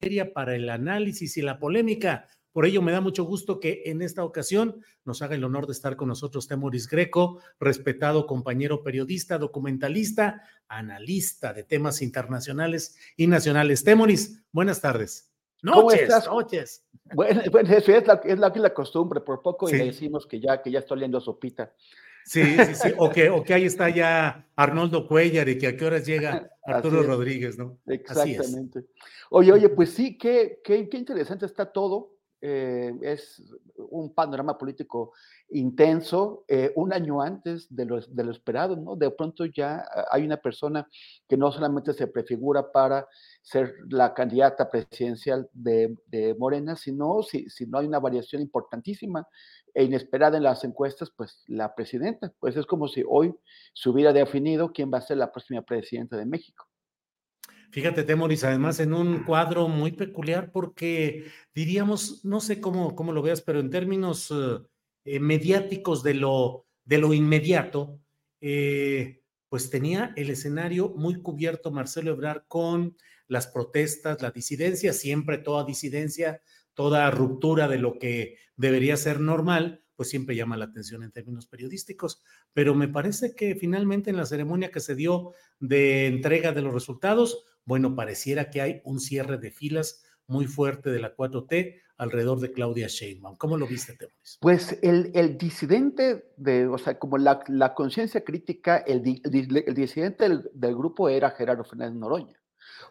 Materia para el análisis y la polémica. Por ello, me da mucho gusto que en esta ocasión nos haga el honor de estar con nosotros Temoris Greco, respetado compañero periodista, documentalista, analista de temas internacionales y nacionales. Temoris, buenas tardes. ¿Cómo Noches, noches. Bueno, bueno, eso es la, es la, la costumbre, por poco Sí. y le decimos que ya, que ya está oliendo sopita. Sí, sí, sí. O que, o que ahí está ya Arnoldo Cuellar y que a qué horas llega Arturo. Rodríguez, ¿no? Así es. Exactamente. Oye, oye, pues sí, qué, qué, qué interesante está todo. eh, es un panorama político intenso, eh, un año antes de lo, de lo esperado, ¿no? De pronto ya hay una persona que no solamente se prefigura para ser la candidata presidencial de, de Morena, sino si, si no hay una variación importantísima e inesperada en las encuestas, pues la presidenta. Pues es como si hoy se hubiera definido quién va a ser la próxima presidenta de México. Fíjate, Temoris, además en un cuadro muy peculiar porque diríamos, no sé cómo, cómo lo veas, pero en términos eh, mediáticos de lo, de lo inmediato, eh, pues tenía el escenario muy cubierto Marcelo Ebrard con las protestas, la disidencia, siempre toda disidencia, toda ruptura de lo que debería ser normal, pues siempre llama la atención en términos periodísticos. Pero me parece que finalmente en la ceremonia que se dio de entrega de los resultados, bueno, pareciera que hay un cierre de filas muy fuerte de la 4T alrededor de Claudia Sheinbaum. ¿Cómo lo viste, Temoris? Pues el, disidente, de, o sea, como la, conciencia crítica, el disidente del, del grupo era Gerardo Fernández Noroña.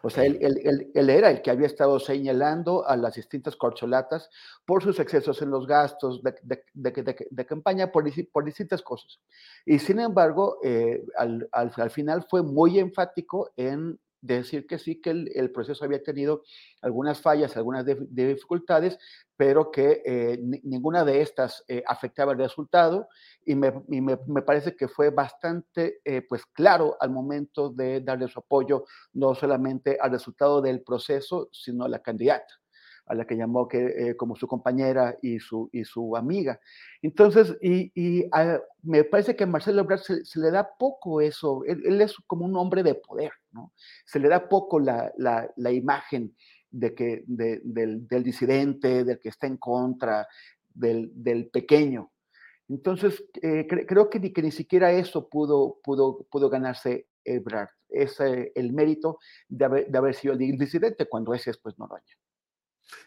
O sea, él, él- él- él era el que había estado señalando a las distintas corcholatas por sus excesos en los gastos de, de- de- campaña, por, por distintas cosas. Y sin embargo, eh, al, al- al final fue muy enfático en decir que sí, que el, proceso había tenido algunas fallas, algunas dif- dificultades, pero que eh, ni- ninguna de estas eh, afectaba el resultado y me, me- me parece que fue bastante eh, pues claro al momento de darle su apoyo no solamente al resultado del proceso, sino a la candidata a la que llamó que, eh, como su compañera y su, y su amiga. Entonces, y, y, ah, me parece que a Marcelo Ebrard se, le da poco eso, él, es como un hombre de poder, ¿no? Se le da poco la, la, la imagen de que, de- del, del disidente, del que está en contra, del, del pequeño. Entonces, eh, cre- creo que ni, que ni siquiera eso pudo, pudo, pudo ganarse Ebrard. Es el mérito de haber, de haber sido el disidente cuando ese es pues Noroña.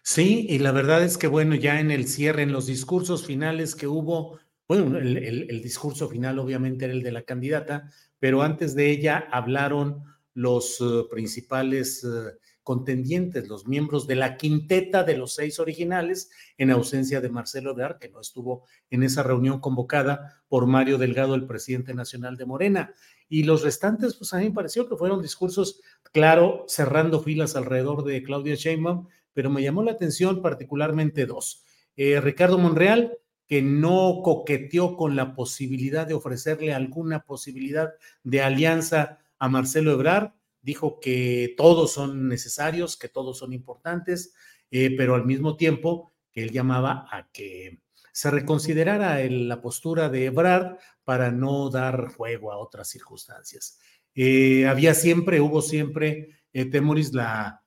Sí, y la verdad es que, bueno, ya en el cierre, en los discursos finales que hubo, bueno, el, discurso final obviamente era el de la candidata, pero antes de ella hablaron los eh, principales eh, contendientes, los miembros de la quinteta de los seis originales, en ausencia de Marcelo Ebrard, que no estuvo en esa reunión convocada por Mario Delgado, el presidente nacional de Morena. Y los restantes, pues a mí me pareció que fueron discursos, claro, cerrando filas alrededor de Claudia Sheinbaum, pero me llamó la atención particularmente dos. Eh, Ricardo Monreal, que no coqueteó con la posibilidad de ofrecerle alguna posibilidad de alianza a Marcelo Ebrard, dijo que todos son necesarios, que todos son importantes, eh, pero al mismo tiempo que él llamaba a que se reconsiderara la postura de Ebrard para no dar juego a otras circunstancias. Eh, había siempre, hubo siempre Temoris, la,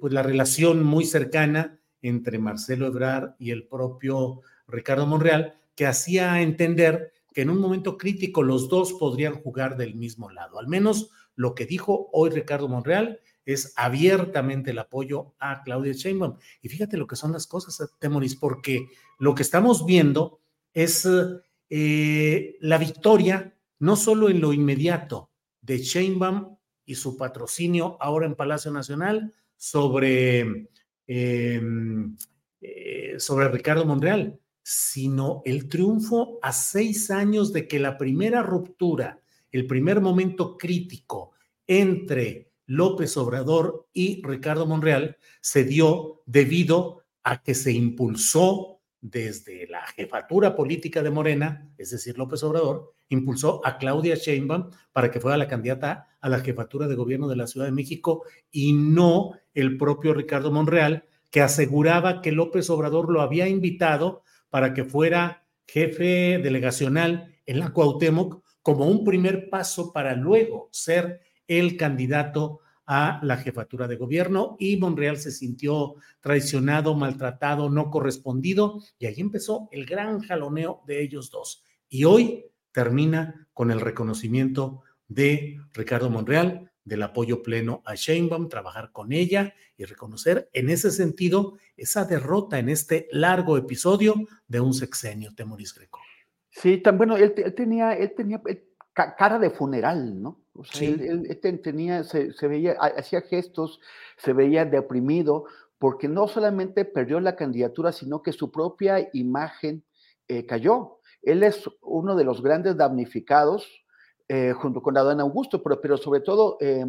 pues la relación muy cercana entre Marcelo Ebrard y el propio Ricardo Monreal, que hacía entender que en un momento crítico los dos podrían jugar del mismo lado. Al menos lo que dijo hoy Ricardo Monreal es abiertamente el apoyo a Claudia Sheinbaum. Y fíjate lo que son las cosas, Temoris, porque lo que estamos viendo es eh, la victoria no solo en lo inmediato de Sheinbaum y su patrocinio ahora en Palacio Nacional sobre, em, eh, sobre Ricardo Monreal, sino el triunfo a seis años de que la primera ruptura, el primer momento crítico entre López Obrador y Ricardo Monreal se dio debido a que se impulsó desde la jefatura política de Morena, es decir, López Obrador, impulsó a Claudia Sheinbaum para que fuera la candidata a la jefatura de gobierno de la Ciudad de México y no el propio Ricardo Monreal, que aseguraba que López Obrador lo había invitado para que fuera jefe delegacional en la Cuauhtémoc como un primer paso para luego ser el candidato a la jefatura de gobierno y Monreal se sintió traicionado, maltratado, no correspondido y ahí empezó el gran jaloneo de ellos dos. Y hoy termina con el reconocimiento de Ricardo Monreal, del apoyo pleno a Sheinbaum, trabajar con ella y reconocer en ese sentido esa derrota en este largo episodio de un sexenio, Temoris Greco. Sí, tan bueno, él, tenía, él tenía cara de funeral, ¿no? O sea, él, tenía, se, veía, hacía gestos, se veía deprimido, porque no solamente perdió la candidatura, sino que su propia imagen eh, cayó. Él es uno de los grandes damnificados eh, junto con Adán Augusto, pero, sobre todo eh,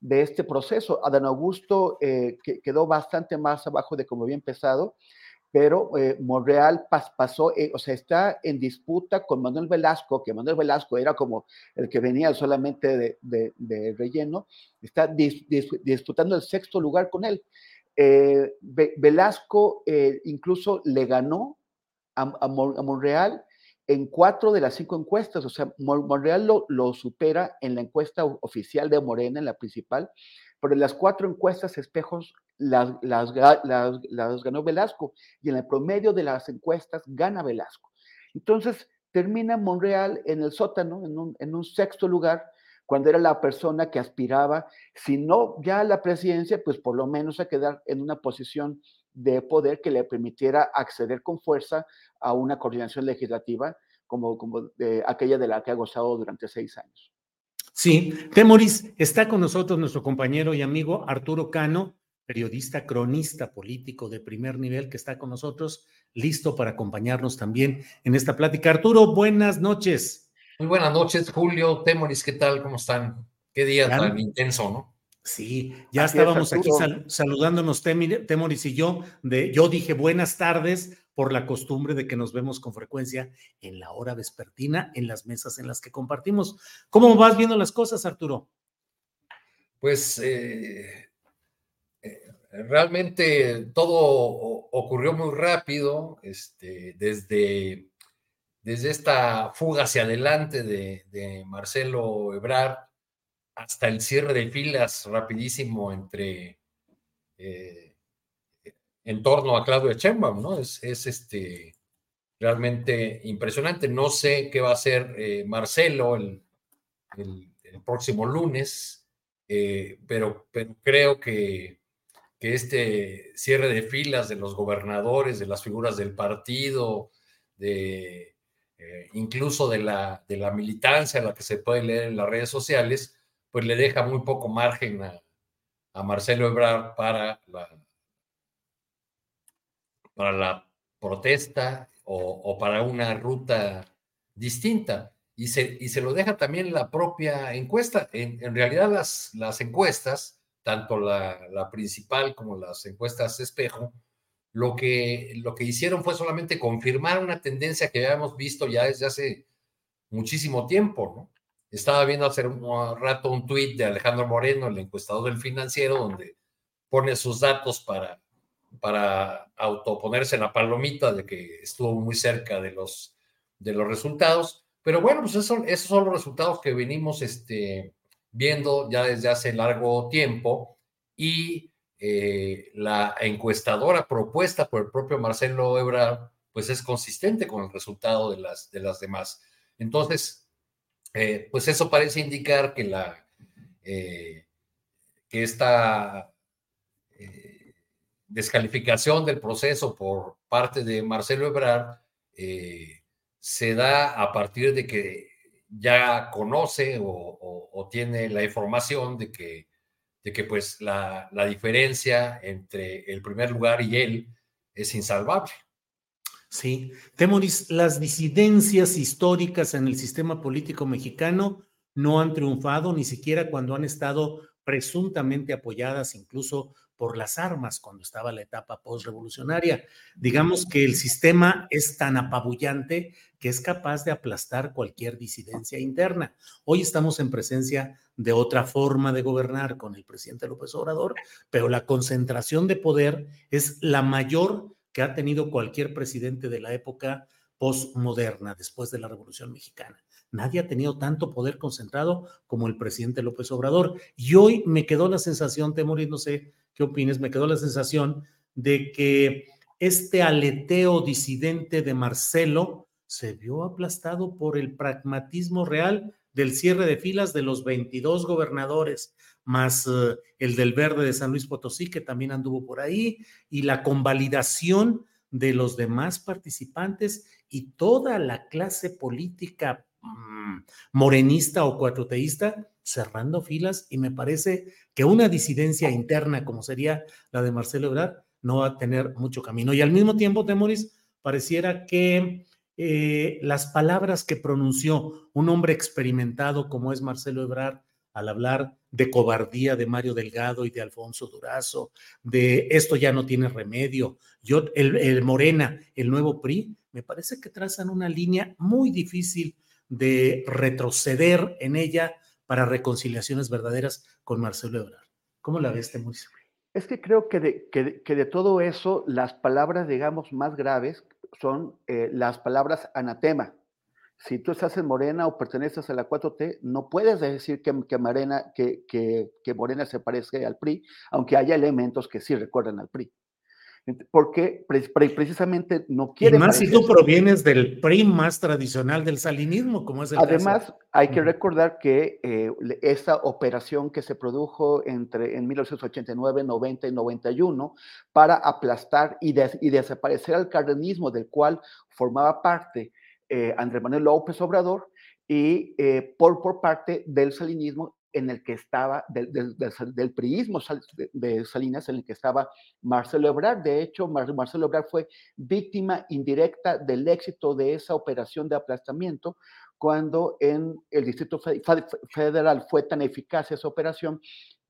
de este proceso. Adán Augusto eh, que, quedó bastante más abajo de como había empezado, pero Monreal pasó, o sea, está en disputa con Manuel Velasco, que Manuel Velasco era como el que venía solamente de, relleno, está disputando el sexto lugar con él. Velasco incluso le ganó a, a Monreal en cuatro de las cinco encuestas, o sea, Monreal lo, supera en la encuesta oficial de Morena, en la principal, pero en las cuatro encuestas espejos las, las, ganó Velasco y en el promedio de las encuestas gana Velasco. Entonces, termina Monreal en el sótano, en un, en un sexto lugar, cuando era la persona que aspiraba, si no ya a la presidencia, pues por lo menos a quedar en una posición de poder que le permitiera acceder con fuerza a una coordinación legislativa como, como de aquella de la que ha gozado durante seis años. Sí, Temoris, está con nosotros nuestro compañero y amigo Arturo Cano, periodista, cronista político de primer nivel que está con nosotros, listo para acompañarnos también en esta plática. Arturo, buenas noches. Muy buenas noches, Julio, Temoris, ¿qué tal? ¿Cómo están? Qué día tan intenso, ¿no? Sí, ya estábamos aquí saludándonos Temoris y yo. De, yo dije buenas tardes por la costumbre de que nos vemos con frecuencia en la hora vespertina, en las mesas en las que compartimos. ¿Cómo vas viendo las cosas, Arturo? Pues eh, eh, realmente todo ocurrió muy rápido, este, desde, desde esta fuga hacia adelante de, Marcelo Ebrard hasta el cierre de filas rapidísimo entre eh, en torno a Claudio Sheinbaum, ¿no? Es, es, este realmente impresionante. No sé qué va a hacer eh, Marcelo el, próximo lunes, eh, pero, pero, creo que, que, este cierre de filas de los gobernadores, de las figuras del partido, de incluso de la, de la militancia, la que se puede leer en las redes sociales, pues le deja muy poco margen a, Marcelo Ebrard para la, para la protesta o, para una ruta distinta. Y se, y se lo deja también la propia encuesta. En, realidad las, las encuestas, tanto la, la, principal como las encuestas espejo, lo que, lo que hicieron fue solamente confirmar una tendencia que habíamos visto ya desde hace muchísimo tiempo, ¿no? Estaba viendo hace un rato un tuit de Alejandro Moreno, el encuestador del financiero, donde pone sus datos para, para autoponerse en la palomita de que estuvo muy cerca de los, de los resultados. Pero bueno, pues esos son los resultados que venimos este, viendo ya desde hace largo tiempo y eh, la encuestadora propuesta por el propio Marcelo Ebrard, pues es consistente con el resultado de las, de las demás. Entonces, eh, pues eso parece indicar que la eh, que esta descalificación del proceso por parte de Marcelo Ebrard se da a partir de que ya conoce o tiene la información de que de que pues la, diferencia entre el primer lugar y él es insalvable. Sí, Temoris, las disidencias históricas en el sistema político mexicano no han triunfado ni siquiera cuando han estado presuntamente apoyadas incluso por las armas cuando estaba la etapa postrevolucionaria. Digamos que el sistema es tan apabullante que es capaz de aplastar cualquier disidencia interna. Hoy estamos en presencia de otra forma de gobernar con el presidente López Obrador, pero la concentración de poder es la mayor que ha tenido cualquier presidente de la época postmoderna, después de la Revolución Mexicana. Nadie ha tenido tanto poder concentrado como el presidente López Obrador. Y hoy me quedó la sensación, Temoris, no sé qué opines, me quedó la sensación de que este aleteo disidente de Marcelo se vio aplastado por el pragmatismo real del cierre de filas de los 22 gobernadores, más eh, el del verde de San Luis Potosí, que también anduvo por ahí, y la convalidación de los demás participantes y toda la clase política mm, morenista o cuatroteísta cerrando filas y me parece que una disidencia interna como sería la de Marcelo Ebrard no va a tener mucho camino. Y al mismo tiempo, Temoris, pareciera que eh, las palabras que pronunció un hombre experimentado como es Marcelo Ebrard al hablar de cobardía de Mario Delgado y de Alfonso Durazo, de esto ya no tiene remedio, yo, el, Morena, el nuevo PRI, me parece que trazan una línea muy difícil de retroceder en ella para reconciliaciones verdaderas con Marcelo Ebrard. ¿Cómo la ves, Temuris? Es que creo que de, que, que de, todo eso, las palabras, digamos, más graves son eh, las palabras anatema. Si tú estás en Morena o perteneces a la 4T, no puedes decir que, que, Morena, que, que, que Morena se parece al PRI, aunque haya elementos que sí recuerdan al PRI porque precisamente no quiere. Y más si tú provienes del PRI más tradicional del salinismo, como es el Además, hay que recordar que eh, esa operación que se produjo entre en 1989, 90 y 91 para aplastar y, y desaparecer al cardenismo del cual formaba parte eh, Andrés Manuel López Obrador y eh, por, por parte del salinismo en el que estaba, del, del, priismo de Salinas, en el que estaba Marcelo Ebrard. De hecho, Marcelo Ebrard fue víctima indirecta del éxito de esa operación de aplastamiento, cuando en el Distrito Federal fue tan eficaz esa operación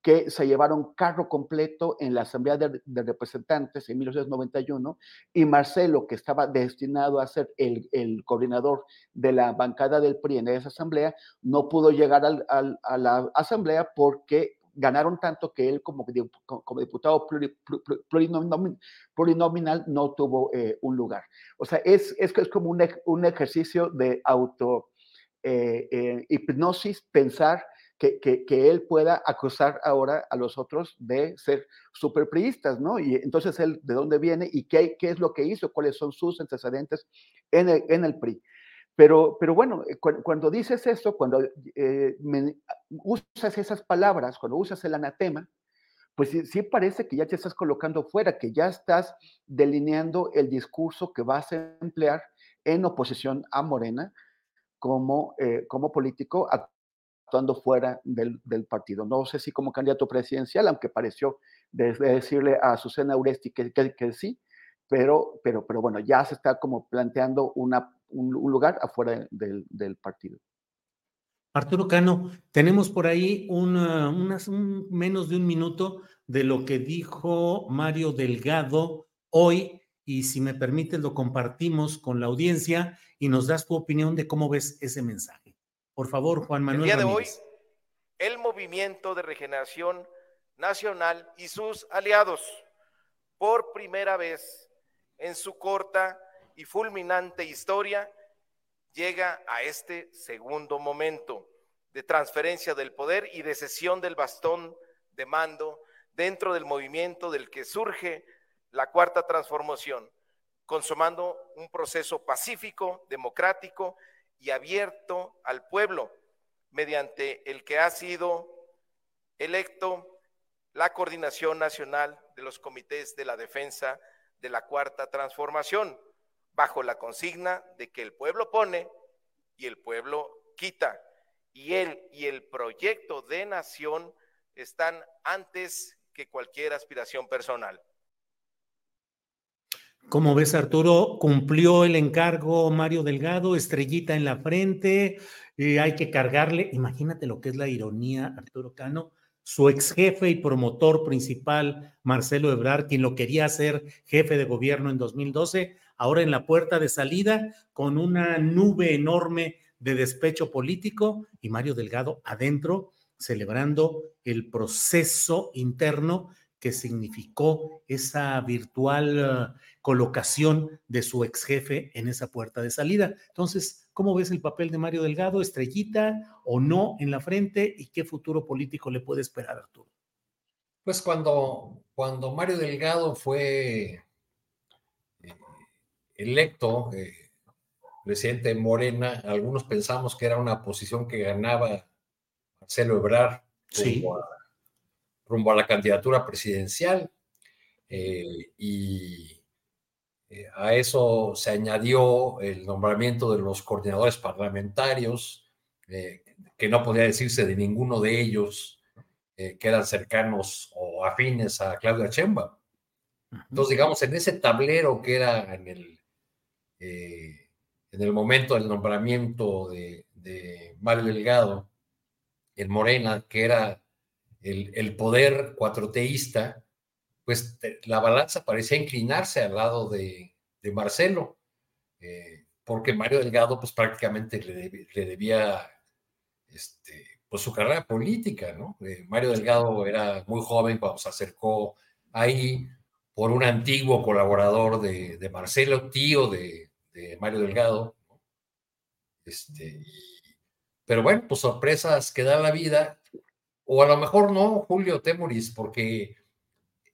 que se llevaron carro completo en la Asamblea de, Representantes en 1991 y Marcelo, que estaba destinado a ser el, el, coordinador de la bancada del PRI en esa asamblea, no pudo llegar al, al, a la asamblea porque ganaron tanto que él como, como diputado plurinominal, no tuvo eh, un lugar. O sea, es, es, es como un, un ejercicio de auto eh, eh, hipnosis pensar que, que, él pueda acusar ahora a los otros de ser superpriistas, ¿no? Y entonces él, ¿de dónde viene y qué, qué es lo que hizo? ¿Cuáles son sus antecedentes en el, en el PRI? Pero, pero bueno, eh, cuando, dices eso, cuando eh, usas esas palabras, cuando usas el anatema, pues sí, sí, parece que ya te estás colocando fuera, que ya estás delineando el discurso que vas a emplear en oposición a Morena como, eh, como político actuando fuera del, partido. No sé si como candidato presidencial, aunque pareció decirle a Susana Uresti que, sí, pero, pero, pero bueno, ya se está como planteando un, lugar afuera del, partido. Arturo Cano, tenemos por ahí una, unas, un, menos de un minuto de lo que dijo Mario Delgado hoy y si me permites lo compartimos con la audiencia y nos das tu opinión de cómo ves ese mensaje. Por favor, Juan Manuel. El día de hoy, el Movimiento de Regeneración Nacional y sus aliados, por primera vez en su corta y fulminante historia, llega a este segundo momento de transferencia del poder y de cesión del bastón de mando dentro del movimiento del que surge la cuarta transformación, consumando un proceso pacífico, democrático y abierto al pueblo, mediante el que ha sido electo la coordinación nacional de los comités de la defensa de la cuarta transformación, bajo la consigna de que el pueblo pone y el pueblo quita. Y él y el proyecto de nación están antes que cualquier aspiración personal. Como ves, Arturo, cumplió el encargo Mario Delgado, estrellita en la frente, eh, hay que cargarle, imagínate lo que es la ironía, Arturo Cano, su ex jefe y promotor principal, Marcelo Ebrard, quien lo quería hacer jefe de gobierno en 2012, ahora en la puerta de salida, con una nube enorme de despecho político y Mario Delgado adentro celebrando el proceso interno que significó esa virtual uh, colocación de su ex jefe en esa puerta de salida. Entonces, ¿cómo ves el papel de Mario Delgado? ¿Estrellita o no en la frente? ¿Y qué futuro político le puede esperar Arturo? Pues cuando, cuando Mario Delgado fue eh, electo eh, presidente Morena, algunos pensamos que era una posición que ganaba Marcelo Ebrard rumbo, a, la candidatura presidencial. Eh, y eh, a eso se añadió el nombramiento de los coordinadores parlamentarios, eh, que no podía decirse de ninguno de ellos que eran cercanos o afines a Claudia Chemba. Entonces, digamos, en ese tablero que era en el, en el momento del nombramiento de, de Mario Delgado, en Morena, que era el, poder cuatroteísta, pues la balanza parecía inclinarse al lado de, Marcelo, eh, porque Mario Delgado pues prácticamente le, debía este, pues, su carrera política, ¿no? Eh, Mario Delgado era muy joven cuando se acercó ahí por un antiguo colaborador de, Marcelo, tío de, Mario Delgado, este, pero bueno, pues sorpresas que da la vida, o a lo mejor no, Julio Temuris, porque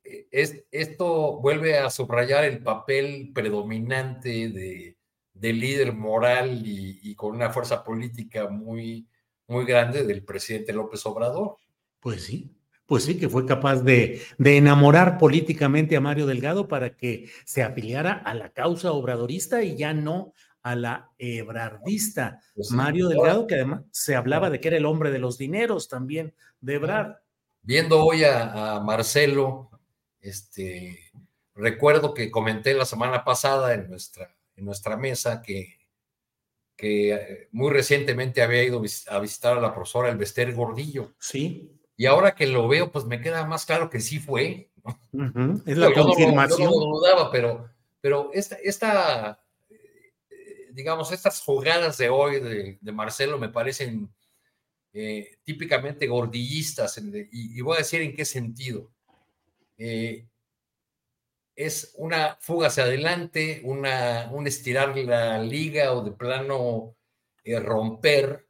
eh, es, esto vuelve a subrayar el papel predominante de, líder moral y, con una fuerza política muy, muy grande del presidente López Obrador. Pues sí, pues sí, que fue capaz de, de, enamorar políticamente a Mario Delgado para que se afiliara a la causa obradorista y ya no a la ebrardista. Pues Mario Delgado, que además se hablaba de que era el hombre de los dineros también de Ebrard. Viendo hoy a, Marcelo, este, recuerdo que comenté la semana pasada en nuestra, en nuestra mesa que, que eh, muy recientemente había ido a visitar a la profesora Elvester Gordillo. Sí. Y ahora que lo veo, pues me queda más claro que sí fue. Es la confirmación. No, lo dudaba, pero, pero esta, esta digamos, estas jugadas de hoy de, Marcelo me parecen eh, típicamente gordillistas, y, voy a decir en qué sentido. Eh, es una fuga hacia adelante, una, un estirar la liga o de plano eh, romper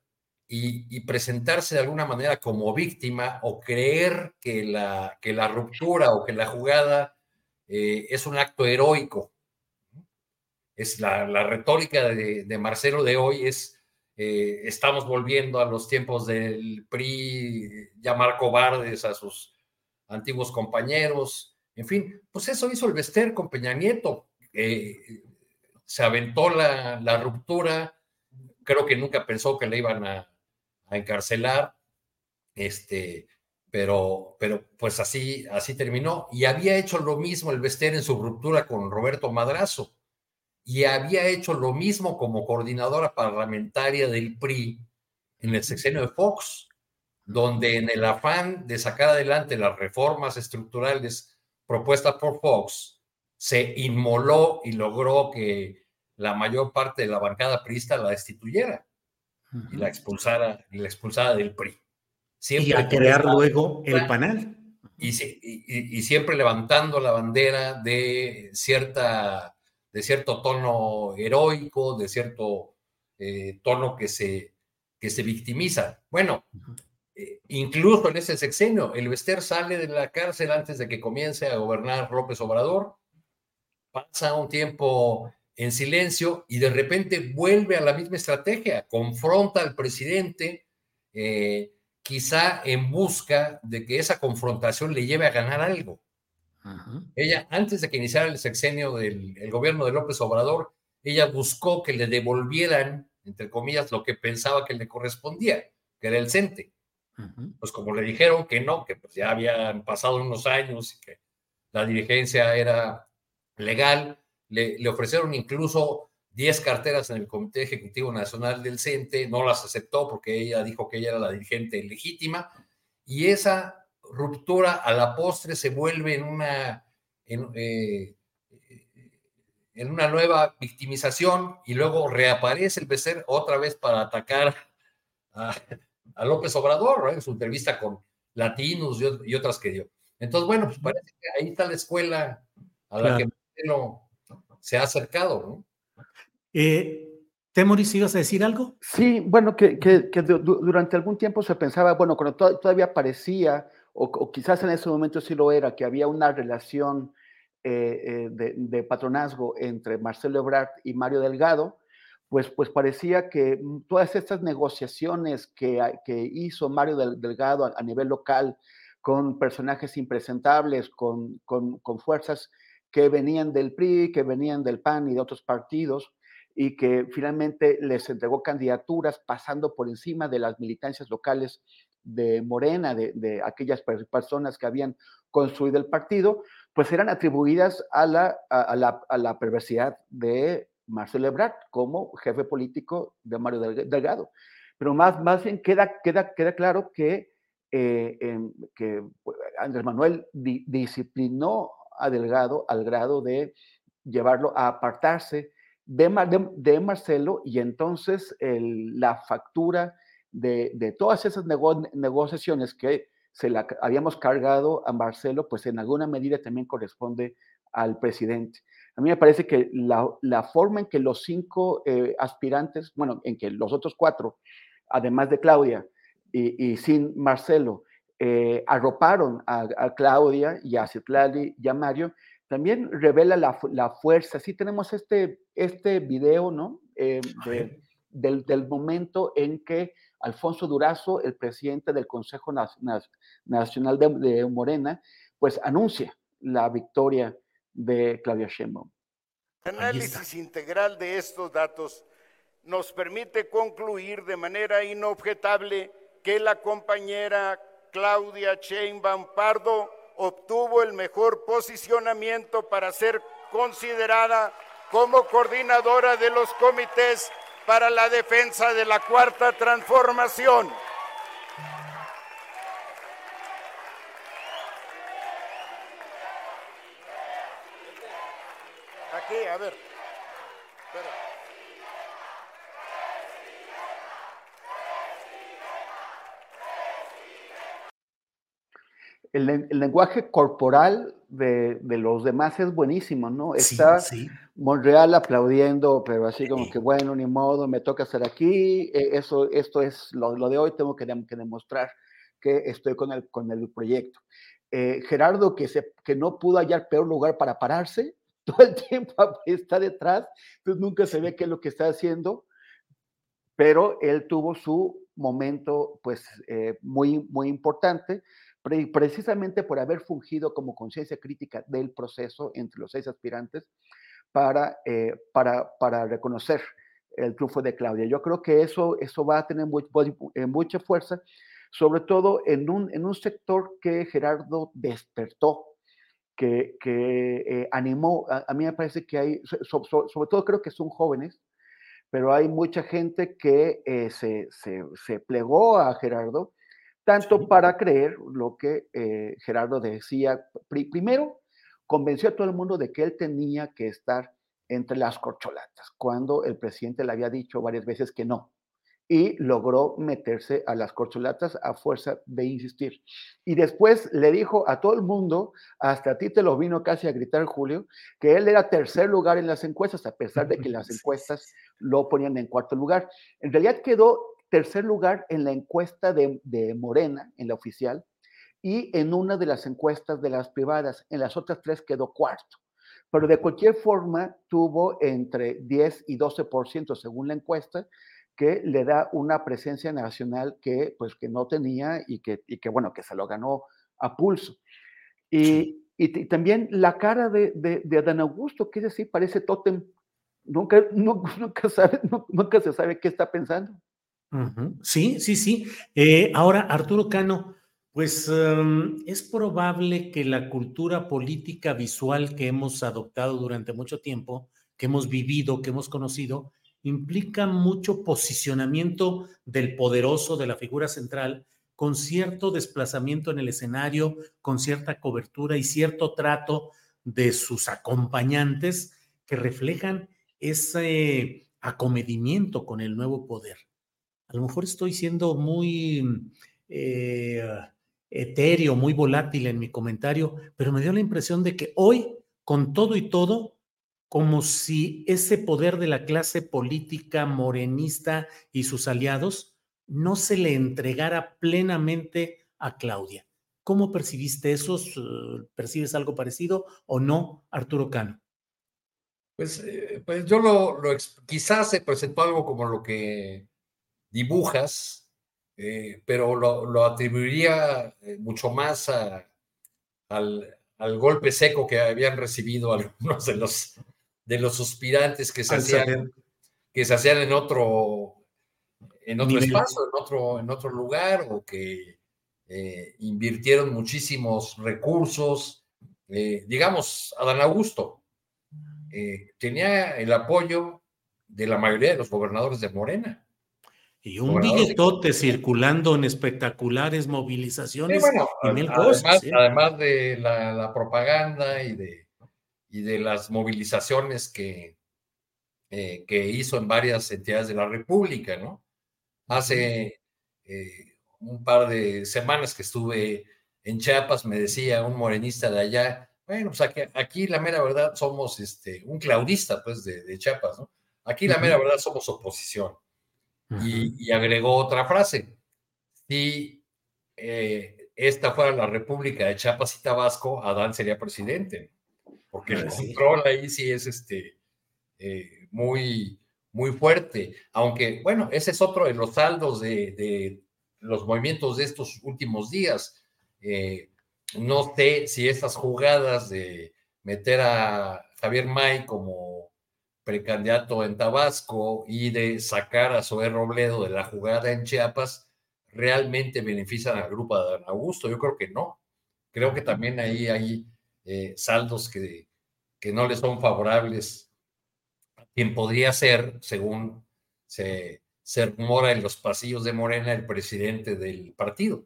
y, presentarse de alguna manera como víctima o creer que la, que la ruptura o que la jugada es un acto heroico es la, retórica de, Marcelo de hoy es, eh, estamos volviendo a los tiempos del PRI, llamar cobardes a sus antiguos compañeros, en fin, pues eso hizo el Bester con Peña Nieto, eh, se aventó la, ruptura, creo que nunca pensó que le iban a, encarcelar, este, pero, pero pues así, así terminó. Y había hecho lo mismo el Bester en su ruptura con Roberto Madrazo y había hecho lo mismo como coordinadora parlamentaria del PRI en el sexenio de Fox, donde en el afán de sacar adelante las reformas estructurales propuestas por Fox, se inmoló y logró que la mayor parte de la bancada priista la destituyera y la expulsara, la expulsara del PRI. Siempre y a crear luego el panel. y, y, siempre levantando la bandera de cierta de cierto tono heroico, de cierto eh, tono que se, que se victimizan. Bueno, eh, incluso en ese sexenio, el Bester sale de la cárcel antes de que comience a gobernar López Obrador, pasa un tiempo en silencio y de repente vuelve a la misma estrategia, confronta al presidente, eh, quizá en busca de que esa confrontación le lleve a ganar algo. Ella, antes de que iniciara el sexenio del gobierno de López Obrador, ella buscó que le devolvieran, entre comillas, lo que pensaba que le correspondía, que era el CENTE. Pues como le dijeron que no, que pues ya habían pasado unos años y que la dirigencia era legal, le, ofrecieron incluso 10 carteras en el Comité Ejecutivo Nacional del CENTE, no las aceptó porque ella dijo que ella era la dirigente legítima, y esa ruptura a la postre se vuelve en una, en, eh, en una nueva victimización y luego reaparece el Becer otra vez para atacar a, López Obrador en su entrevista con Latinos y, otras que dio. Entonces, bueno, pues parece que ahí está la escuela a la que se ha acercado, ¿no? Eh, Temoris, ¿ibas a decir algo? Sí, bueno, que, durante algún tiempo se pensaba, bueno, cuando todavía parecía, o, quizás en ese momento sí lo era, que había una relación eh, eh, de, patronazgo entre Marcelo Ebrard y Mario Delgado, pues, pues parecía que mm, todas estas negociaciones que, hizo Mario Delgado a, nivel local con personajes impresentables, con, con, con fuerzas que venían del PRI, que venían del PAN y de otros partidos, y que finalmente les entregó candidaturas pasando por encima de las militancias locales de Morena, de, de, aquellas personas que habían construido el partido, pues eran atribuidas a la, a, la, a la, perversidad de Marcelo Ebrard como jefe político de Mario Delgado. Pero más, más bien queda, queda, queda claro que, eh, que Andrés Manuel disciplinó a Delgado al grado de llevarlo a apartarse de, de, Marcelo y entonces la factura de, de todas esas negociaciones que se la habíamos cargado a Marcelo, pues en alguna medida también corresponde al presidente. A mí me parece que la, la forma en que los cinco eh, aspirantes, bueno, en que los otros cuatro, además de Claudia y, sin Marcelo, eh, arroparon a, Claudia y a Citlali y a Mario, también revela la, la, fuerza. Sí tenemos este, este video, ¿no? Eh, del, del, momento en que Alfonso Durazo, el presidente del Consejo Nacional de, Morena, pues anuncia la victoria de Claudia Sheinbaum. El análisis integral de estos datos nos permite concluir de manera inobjetable que la compañera Claudia Sheinbaum Pardo obtuvo el mejor posicionamiento para ser considerada como coordinadora de los comités para la defensa de la cuarta transformación. Aquí, a ver. El, lenguaje corporal de, los demás es buenísimo, ¿no? Está Monreal aplaudiendo, pero así como que, bueno, ni modo, me toca estar aquí, e, eso, esto es lo, de hoy, tengo que, demostrar que estoy con el, con el proyecto. Eh, Gerardo, que, se, que no pudo hallar peor lugar para pararse, todo el tiempo está detrás, entonces nunca se ve qué es lo que está haciendo, pero él tuvo su momento, pues, eh, muy, muy importante precisamente por haber fungido como conciencia crítica del proceso entre los seis aspirantes para, eh, para, para, reconocer el triunfo de Claudia. Yo creo que eso, eso va a tener eh, mucha fuerza, sobre todo en un, en un sector que Gerardo despertó, que, que eh, animó. A, mí me parece que hay, sobre todo creo que son jóvenes, pero hay mucha gente que se, se, se, plegó a Gerardo tanto para creer lo que eh, Gerardo decía. primero, convenció a todo el mundo de que él tenía que estar entre las corcholatas, cuando el presidente le había dicho varias veces que no. Y logró meterse a las corcholatas a fuerza de insistir. Y después le dijo a todo el mundo, hasta a ti te lo vino casi a gritar Julio, que él era tercer lugar en las encuestas, a pesar de que las encuestas lo ponían en cuarto lugar. En realidad quedó tercer lugar en la encuesta de, de Morena, en la oficial, y en una de las encuestas de las privadas. En las otras tres quedó cuarto. Pero de cualquier forma tuvo entre 10 y 12% según la encuesta, que le da una presencia nacional que, pues, que no tenía y que, y que, bueno, que se lo ganó a pulso. Y, y, también la cara de, de, de, Adán Augusto, que es decir, parece tótem. Nunca, nunca, nunca, sabe, nunca se sabe qué está pensando. Sí, sí, sí. Eh, ahora, Arturo Cano, pues um, es probable que la cultura política visual que hemos adoptado durante mucho tiempo, que hemos vivido, que hemos conocido, implica mucho posicionamiento del poderoso, de la figura central, con cierto desplazamiento en el escenario, con cierta cobertura y cierto trato de sus acompañantes que reflejan ese acomedimiento con el nuevo poder. A lo mejor estoy siendo muy eh, etéreo, muy volátil en mi comentario, pero me dio la impresión de que hoy, con todo y todo, como si ese poder de la clase política morenista y sus aliados no se le entregara plenamente a Claudia. ¿Cómo percibiste eso? ¿Percibes algo parecido o no, Arturo Cano? Pues, eh, pues yo lo, lo, quizás se presentó algo como lo que dibujas, eh, pero lo, lo, atribuiría eh, mucho más a, al, al, golpe seco que habían recibido algunos de los, de los aspirantes que se, hacían, que se hacían en otro, en otro espacio, en otro, en otro lugar, o que eh, invirtieron muchísimos recursos. Eh, digamos, Adán Augusto tenía el apoyo de la mayoría de los gobernadores de Morena. Y un billetote circulando en espectaculares movilizaciones. bueno, además, además, de la, la, propaganda y de, y de las movilizaciones que, eh, que hizo en varias entidades de la República, ¿no? Hace eh, un par de semanas que estuve en Chiapas, me decía un morenista de allá, bueno, pues aquí, aquí la mera verdad somos este, un claudista, pues, de, de Chiapas, ¿no? Aquí la mera verdad somos oposición. Y, y, agregó otra frase. Si eh, esta fuera la República de Chiapas y Tabasco, Adán sería presidente, porque el control ahí sí es este, eh, muy, muy fuerte. Aunque, bueno, ese es otro de los saldos de, de los movimientos de estos últimos días. Eh, no sé si estas jugadas de meter a Javier May como precandidato en Tabasco y de sacar a Zoé Robledo de la jugada en Chiapas realmente benefician al grupo de Don Augusto. Yo creo que no. Creo que también ahí hay eh, saldos que, que no le son favorables a quien podría ser, según se, se rumora en los pasillos de Morena, el presidente del partido.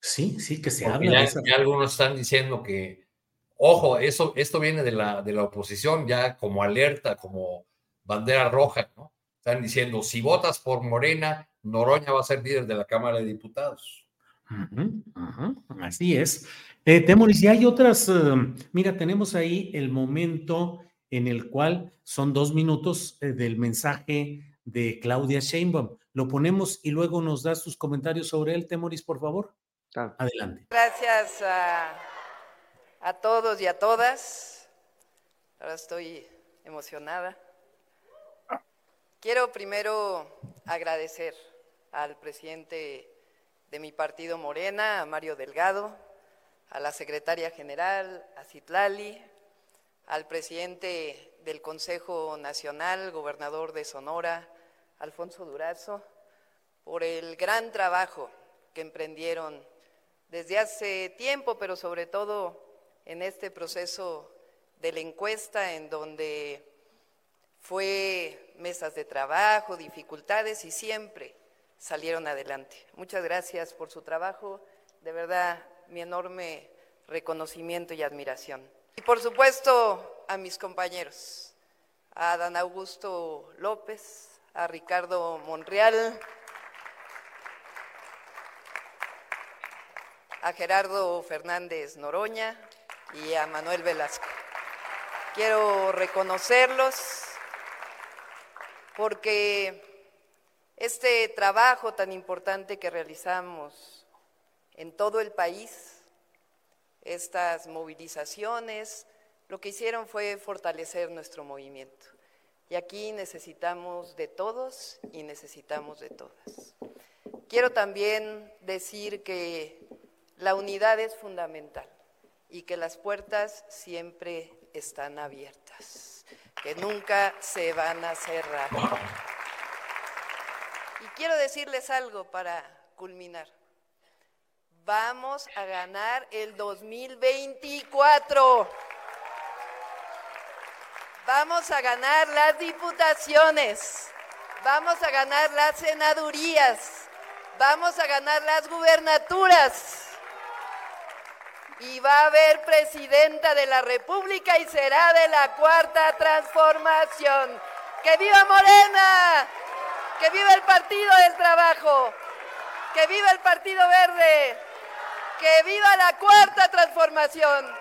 Sí, sí, que se Porque habla. Ya, ya algunos están diciendo que Ojo, eso, esto viene de la, de la oposición ya como alerta, como bandera roja, ¿no? Están diciendo, si votas por Morena, Noroña va a ser líder de la Cámara de Diputados. Uh -huh, uh -huh, así es. Eh, Temoris, y hay otras, uh, mira, tenemos ahí el momento en el cual son dos minutos eh, del mensaje de Claudia Sheinbaum. Lo ponemos y luego nos das tus comentarios sobre él, Temoris, por favor. Claro. Adelante. Gracias a a todos y a todas. Ahora estoy emocionada. Quiero primero agradecer al presidente de mi partido Morena, a Mario Delgado, a la secretaria general, a Citlali, al presidente del Consejo Nacional, gobernador de Sonora, Alfonso Durazo, por el gran trabajo que emprendieron desde hace tiempo, pero sobre todo en este proceso de la encuesta en donde fue mesas de trabajo, dificultades y siempre salieron adelante. Muchas gracias por su trabajo, de verdad mi enorme reconocimiento y admiración. Y por supuesto a mis compañeros, a Dan Augusto López, a Ricardo Monreal, a Gerardo Fernández Noroña, y a Manuel Velasco. Quiero reconocerlos porque Este trabajo tan importante que realizamos en todo el país, estas movilizaciones, lo que hicieron fue fortalecer nuestro movimiento. Y aquí necesitamos de todos y necesitamos de todas. Quiero también decir que la unidad es fundamental y que las puertas siempre están abiertas, que nunca se van a cerrar. Y quiero decirles algo para culminar. Vamos a ganar el 2024. Vamos a ganar las diputaciones. Vamos a ganar las senadurías. Vamos a ganar las gubernaturas y va a haber presidenta de la República y será de la cuarta transformación. ¡Que viva Morena! ¡Que viva el Partido del Trabajo! ¡Que viva el Partido Verde! ¡Que viva la cuarta transformación!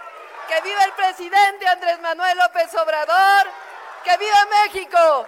¡Que viva el presidente Andrés Manuel López Obrador! ¡Que viva México!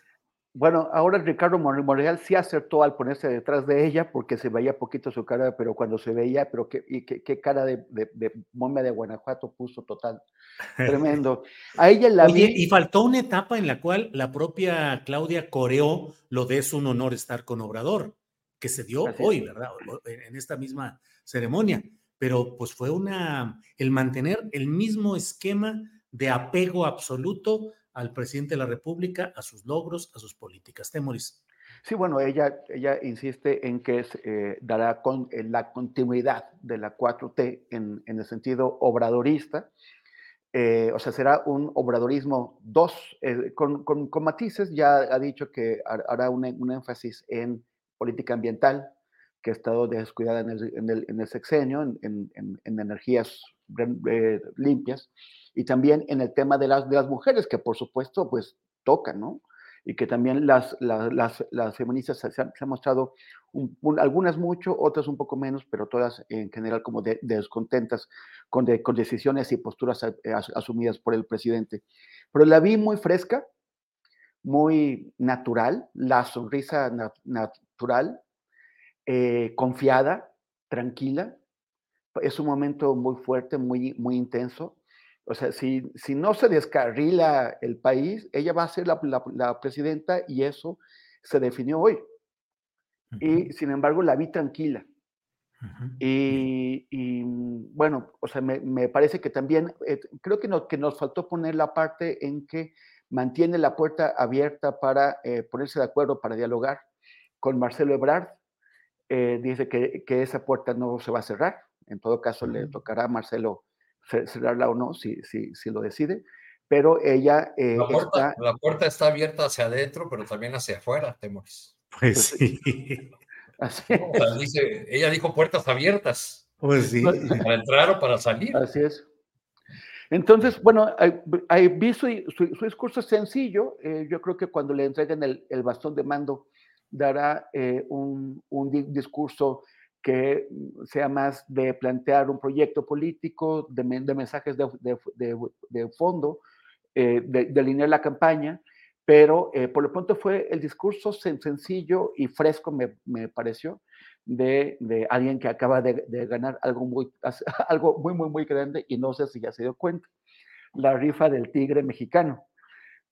Bueno, ahora Ricardo Monreal sí acertó al ponerse detrás de ella porque se veía poquito su cara, pero cuando se veía, pero qué, qué, cara de, de, de, momia de Guanajuato puso total. Tremendo. A ella la Oye, y faltó una etapa en la cual la propia Claudia coreó lo de es un honor estar con Obrador, que se dio hoy, ¿verdad? En esta misma ceremonia. Pero pues fue una, el mantener el mismo esquema de apego absoluto al presidente de la República, a sus logros, a sus políticas. Temoris. Sí, bueno, ella, ella insiste en que eh, dará con, la continuidad de la 4T en, el sentido obradorista. Eh, o sea, será un obradorismo 2, eh, con, matices. Ya ha dicho que hará un, énfasis en política ambiental, que ha estado descuidada en el, en el, sexenio, en, energías limpias y también en el tema de las, de las mujeres, que por supuesto, pues tocan, ¿no? Y que también las, las, las, feministas se han, mostrado, algunas mucho, otras un poco menos, pero todas en general como descontentas con, con, decisiones y posturas eh, asumidas por el presidente. Pero la vi muy fresca, muy natural, la sonrisa natural, eh, confiada, tranquila. Es un momento muy fuerte, muy, muy intenso. O sea, si, si no se descarrila el país, ella va a ser la, la, presidenta y eso se definió hoy. Y sin embargo, la vi tranquila. y, y, bueno, o sea, me, me parece que también, eh, creo que, no, que nos faltó poner la parte en que mantiene la puerta abierta para eh, ponerse de acuerdo, para dialogar con Marcelo Ebrard. Eh, dice que, que, esa puerta no se va a cerrar. En todo caso, le tocará a Marcelo cerrarla o no, si, si, si lo decide, pero ella... Eh, la, puerta, está... la, puerta, está... abierta hacia adentro, pero también hacia afuera, Temoris. Pues, pues sí. Así dice, ella dijo puertas abiertas. Pues sí. Para entrar o para salir. Así es. Entonces, bueno, hay, vi su, su, discurso sencillo. Eh, yo creo que cuando le entreguen el, el bastón de mando, dará eh, un, un, discurso que sea más de plantear un proyecto político, de, mensajes de, fondo, eh, de, alinear la campaña, pero eh, por lo pronto fue el discurso sencillo y fresco, me, pareció, de, alguien que acaba de, ganar algo muy, algo muy, muy, muy grande y no sé si ya se dio cuenta, la rifa del tigre mexicano.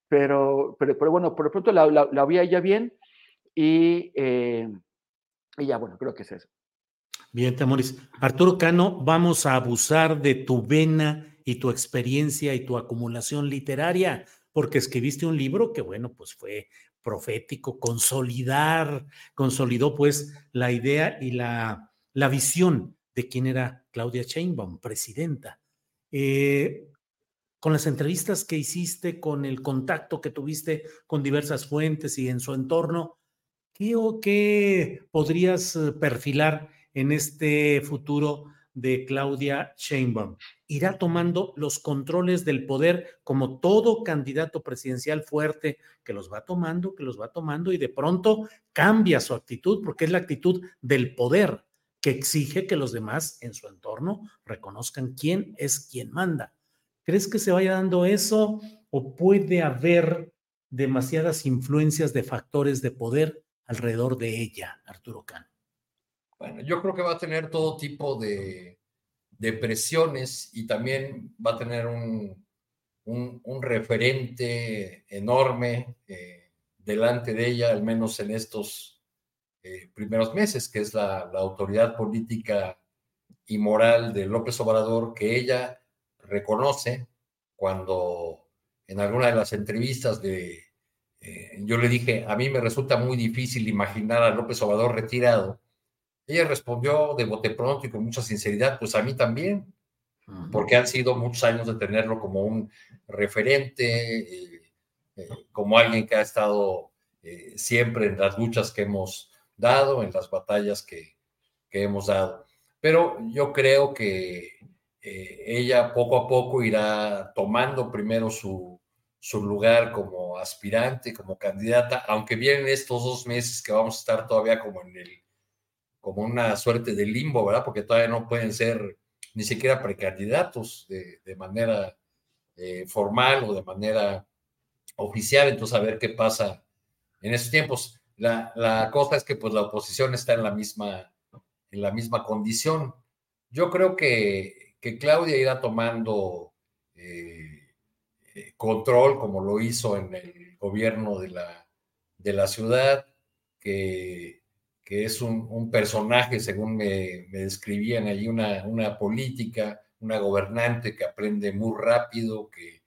Pero, pero, pero bueno, por lo pronto la, la, la vi ya bien y, eh, y ya, bueno, creo que es eso. Bien, Tamoris. Arturo Cano, vamos a abusar de tu vena y tu experiencia y tu acumulación literaria, porque escribiste un libro que, bueno, pues fue profético, consolidar, consolidó pues la idea y la, la visión de quién era Claudia Sheinbaum, presidenta. Eh, con las entrevistas que hiciste, con el contacto que tuviste con diversas fuentes y en su entorno, ¿qué, o qué podrías eh, perfilar en este futuro de Claudia Sheinbaum? ¿Irá tomando los controles del poder como todo candidato presidencial fuerte que los va tomando, que los va tomando y de pronto cambia su actitud porque es la actitud del poder que exige que los demás en su entorno reconozcan quién es quien manda? ¿Crees que se vaya dando eso o puede haber demasiadas influencias de factores de poder alrededor de ella, Arturo Cano? Bueno, yo creo que va a tener todo tipo de, presiones y también va a tener un, referente enorme eh, delante de ella, al menos en estos eh, primeros meses, que es la, la autoridad política y moral de López Obrador, que ella reconoce cuando en alguna de las entrevistas de, eh, yo le dije, a mí me resulta muy difícil imaginar a López Obrador retirado. Ella respondió de bote pronto y con mucha sinceridad, pues a mí también, porque han sido muchos años de tenerlo como un referente, eh, eh, como alguien que ha estado siempre en las luchas que hemos dado, en las batallas que, que hemos dado. Pero yo creo que eh, ella poco a poco irá tomando primero su, su lugar como aspirante, como candidata, aunque vienen estos dos meses que vamos a estar todavía como en el, como una suerte de limbo, ¿verdad? Porque todavía no pueden ser ni siquiera precandidatos de, de manera eh, formal o de manera oficial, entonces a ver qué pasa en esos tiempos. La, la cosa es que pues la oposición está en la misma, en la misma condición. Yo creo que que Claudia irá tomando eh, eh, control, como lo hizo en el gobierno de la, de la ciudad, que, que es un, personaje, según me, describían allí, una, una, política, una gobernante que aprende muy rápido, que,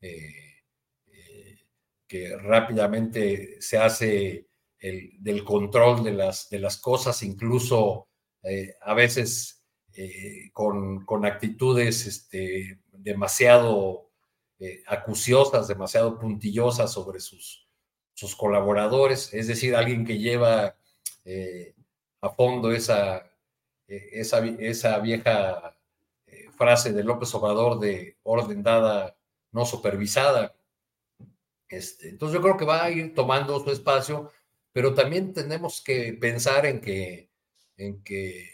eh, que rápidamente se hace el, del control de las, de las cosas, incluso a veces eh, con, con, actitudes este, demasiado eh, acuciosas, demasiado puntillosas sobre sus, sus colaboradores, es decir, alguien que lleva eh, a fondo esa, esa, esa vieja frase de López Obrador de orden dada, no supervisada. Este, entonces yo creo que va a ir tomando su espacio, pero también tenemos que pensar en que, en que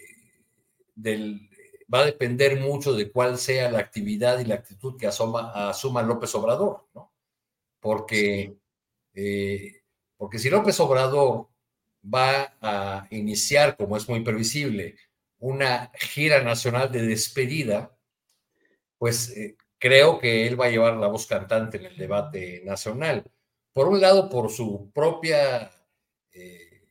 del, va a depender mucho de cuál sea la actividad y la actitud que asoma, asuma López Obrador, ¿no? Porque, eh, porque si López Obrador va a iniciar, como es muy previsible, una gira nacional de despedida, pues eh, creo que él va a llevar la voz cantante en el debate nacional. Por un lado, por su propia eh,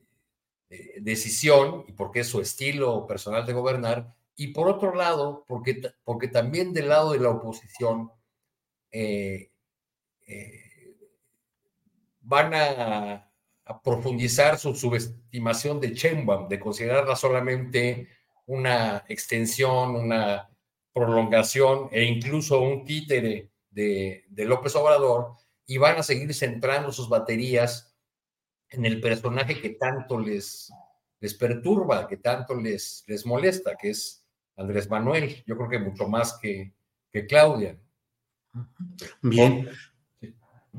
eh, decisión y porque es su estilo personal de gobernar, y por otro lado, porque, porque también del lado de la oposición eh, van a, profundizar su subestimación de Chembam, de considerarla solamente una extensión, una prolongación e incluso un títere de, de López Obrador, y van a seguir centrando sus baterías en el personaje que tanto les, les perturba, que tanto les, les molesta, que es Andrés Manuel. Yo creo que mucho más que, que Claudia. Bien.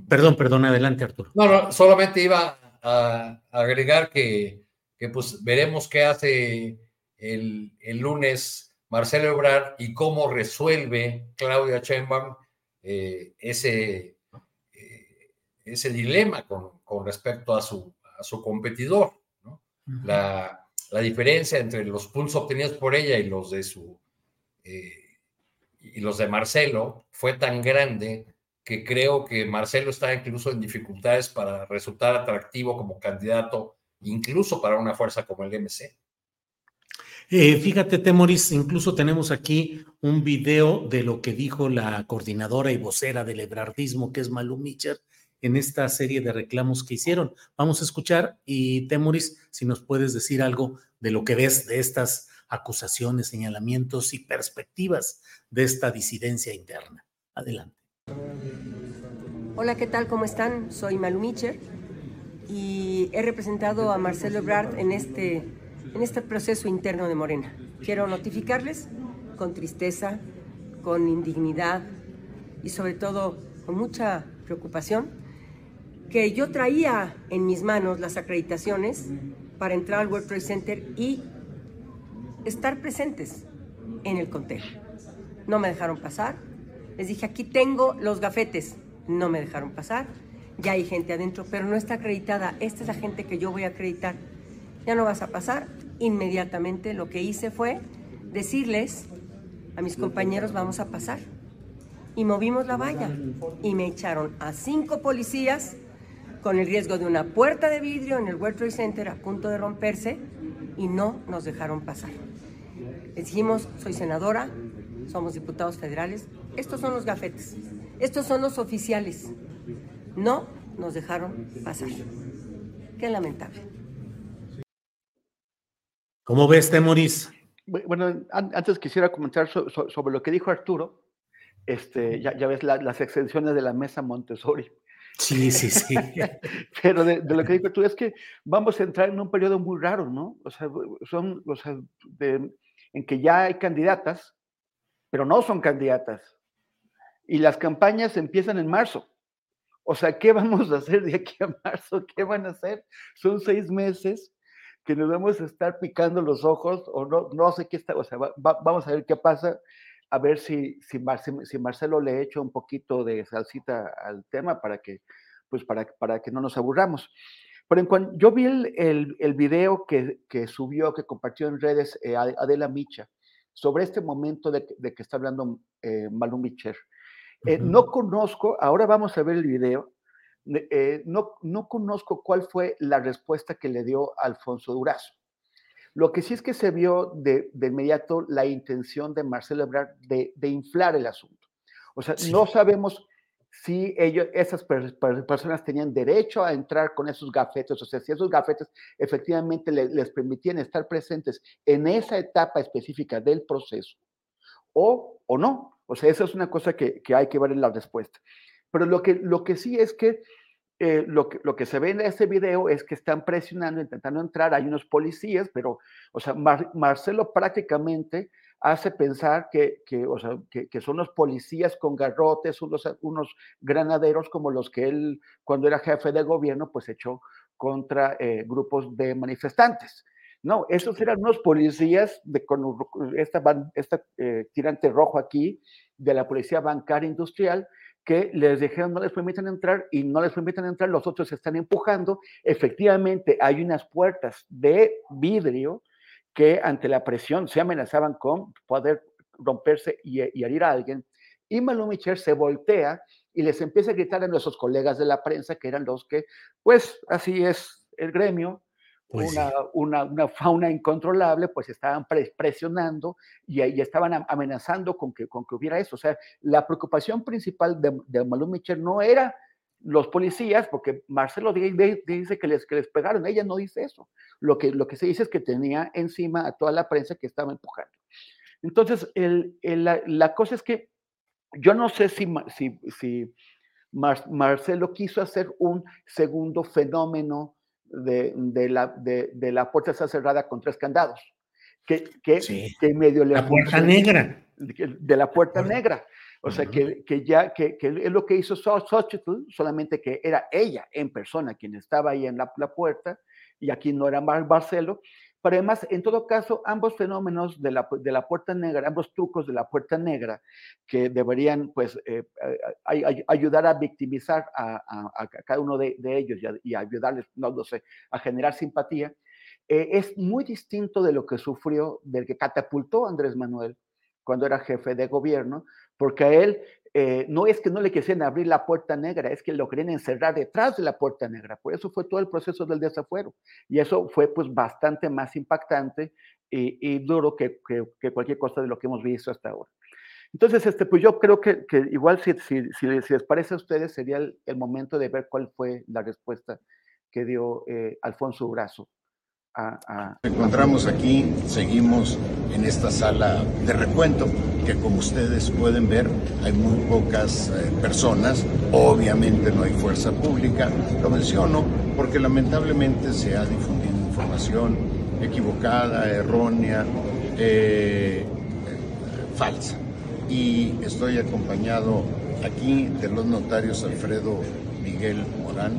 Perdón, perdón, adelante, Arturo. No, no, solamente iba a agregar que, que pues veremos qué hace el, el, lunes Marcelo Ebrard y cómo resuelve Claudia Sheinbaum eh, ese, eh, ese dilema con, con respecto a su, a su competidor. ¿no? la, la, diferencia entre los puntos obtenidos por ella y los de su eh, y los de Marcelo fue tan grande que creo que Marcelo está incluso en dificultades para resultar atractivo como candidato incluso para una fuerza como el MC. Eh, fíjate, Temoris, incluso tenemos aquí un video de lo que dijo la coordinadora y vocera del ebrardismo, que es Malu Mitcher, en esta serie de reclamos que hicieron. Vamos a escuchar y Temoris, si nos puedes decir algo de lo que ves de estas acusaciones, señalamientos y perspectivas de esta disidencia interna. Adelante. Hola, ¿qué tal? ¿Cómo están? Soy Malu Mitcher y he representado a Marcelo Ebrard en este, en este proceso interno de Morena. Quiero notificarles con tristeza, con indignidad y sobre todo con mucha preocupación que yo traía en mis manos las acreditaciones para entrar al World Trade Center y estar presentes en el conteo. No me dejaron pasar. Les dije, aquí tengo los gafetes. No me dejaron pasar ya hay gente adentro, pero no está acreditada. Esta es la gente que yo voy a acreditar. Ya no vas a pasar. Inmediatamente lo que hice fue decirles a mis compañeros vamos a pasar. Y movimos la valla y me echaron a cinco policías con el riesgo de una puerta de vidrio en el World Trade Center a punto de romperse y no nos dejaron pasar. Les dijimos, soy senadora, somos diputados federales, estos son los gafetes, estos son los oficiales, no nos dejaron pasar. Qué lamentable. ¿Cómo ves, Temoris? Bueno, antes quisiera comentar sobre lo que dijo Arturo. Este, ya, ves las extensiones de la mesa Montessori. Sí, sí, sí. Pero de, lo que dijo Arturo es que vamos a entrar en un periodo muy raro, ¿no? O sea, son, o sea, en que ya hay candidatas, pero no son candidatas. Y las campañas empiezan en marzo. O sea, ¿qué vamos a hacer de aquí a marzo? ¿Qué van a hacer? Son seis meses que nos vamos a estar picando los ojos o no, no sé qué está, o sea, vamos a ver qué pasa, a ver si, si, si, Marcelo le echa un poquito de salsita al tema para que, pues para, para que no nos aburramos. Pero en cuanto, yo vi el, el, video que, que, subió, que compartió en redes eh, Adela Micha, sobre este momento de, de que está hablando eh, Malum Micher. Eh, no conozco, ahora vamos a ver el video, eh, no, no conozco cuál fue la respuesta que le dio Alfonso Durazo. Lo que sí es que se vio de, inmediato la intención de Marcelo Ebrard de, inflar el asunto. O sea, no sabemos si ellos, esas personas tenían derecho a entrar con esos gafetes, o sea, si esos gafetes efectivamente les permitían estar presentes en esa etapa específica del proceso, o, o no. O sea, esa es una cosa que, hay que ver en la respuesta. Pero lo que, lo que sí es que, eh, lo que lo que se ve en este video es que están presionando, intentando entrar, hay unos policías, pero, o sea, Marcelo prácticamente hace pensar que, que, o sea, que, son los policías con garrotes, unos, unos granaderos como los que él, cuando era jefe de gobierno, pues echó contra eh, grupos de manifestantes. No, esos eran unos policías de, con esta, esta eh, tirante rojo aquí de la policía bancaria industrial que les dijeron no les permiten entrar y no les permiten entrar, los otros se están empujando. Efectivamente, hay unas puertas de vidrio que ante la presión se amenazaban con poder romperse y, y herir a alguien. Y Malumicher se voltea y les empieza a gritar a nuestros colegas de la prensa, que eran los que, pues así es el gremio, pues una, una, fauna incontrolable, pues estaban presionando y, y, estaban amenazando con que, con que hubiera eso. O sea, la preocupación principal de, de Malú Michel no era los policías, porque Marcelo dice que les, que les pegaron, ella no dice eso. Lo que, lo que se dice es que tenía encima a toda la prensa que estaba empujando. Entonces, el, la, la, cosa es que yo no sé si, si, si Marcelo quiso hacer un segundo fenómeno de, de, la, de, de, la puerta está cerrada con tres candados. Que, que, que medio le La puerta negra. De, la puerta negra. O sea, que, que, ya, que, que, es lo que hizo Xochitl, solamente que era ella en persona quien estaba ahí en la, la puerta, y aquí no era Marcelo, pero además, en todo caso, ambos fenómenos de la, de la puerta negra, ambos trucos de la puerta negra, que deberían pues eh, ayudar a victimizar a, cada uno de, ellos y, ayudarles, no sé, a generar simpatía, eh, es muy distinto de lo que sufrió, del que catapultó Andrés Manuel cuando era jefe de gobierno, porque a él eh, no es que no le quisieran abrir la puerta negra, es que lo querían encerrar detrás de la puerta negra. Por eso fue todo el proceso del desafuero. Y eso fue pues bastante más impactante y, duro que, cualquier cosa de lo que hemos visto hasta ahora. Entonces, este, pues yo creo que, igual si, les parece a ustedes sería el, momento de ver cuál fue la respuesta que dio eh, Alfonso Brazo encontramos aquí, seguimos en esta sala de recuento, que como ustedes pueden ver, hay muy pocas eh, personas, obviamente no hay fuerza pública, lo menciono porque lamentablemente se ha difundido información equivocada, errónea, eh, falsa. Y estoy acompañado aquí de los notarios Alfredo Miguel Morán,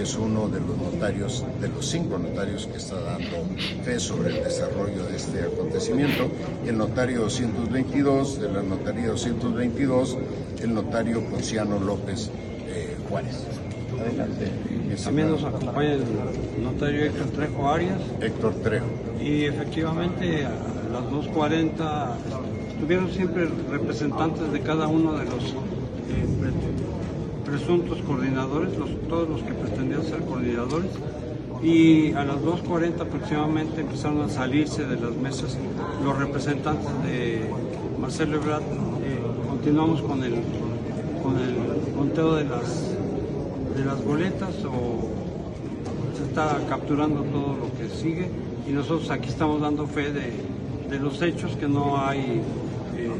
es uno de los notarios, de los cinco notarios que está dando fe sobre el desarrollo de este acontecimiento. El notario 222, de la notaría 222, el notario Ponciano López eh, Juárez. Adelante. También nos acompaña el notario Héctor Trejo Arias. Héctor Trejo. Y efectivamente a las 2.40 estuvieron siempre representantes de cada uno de los eh, presuntos coordinadores, todos los que pretendían ser coordinadores, y a las 2.40 aproximadamente empezaron a salirse de las mesas los representantes de Marcelo Ebrard. Eh, continuamos con el, con el conteo de las, de las boletas o se está capturando todo lo que sigue y nosotros aquí estamos dando fe de, de los hechos que no hay eh,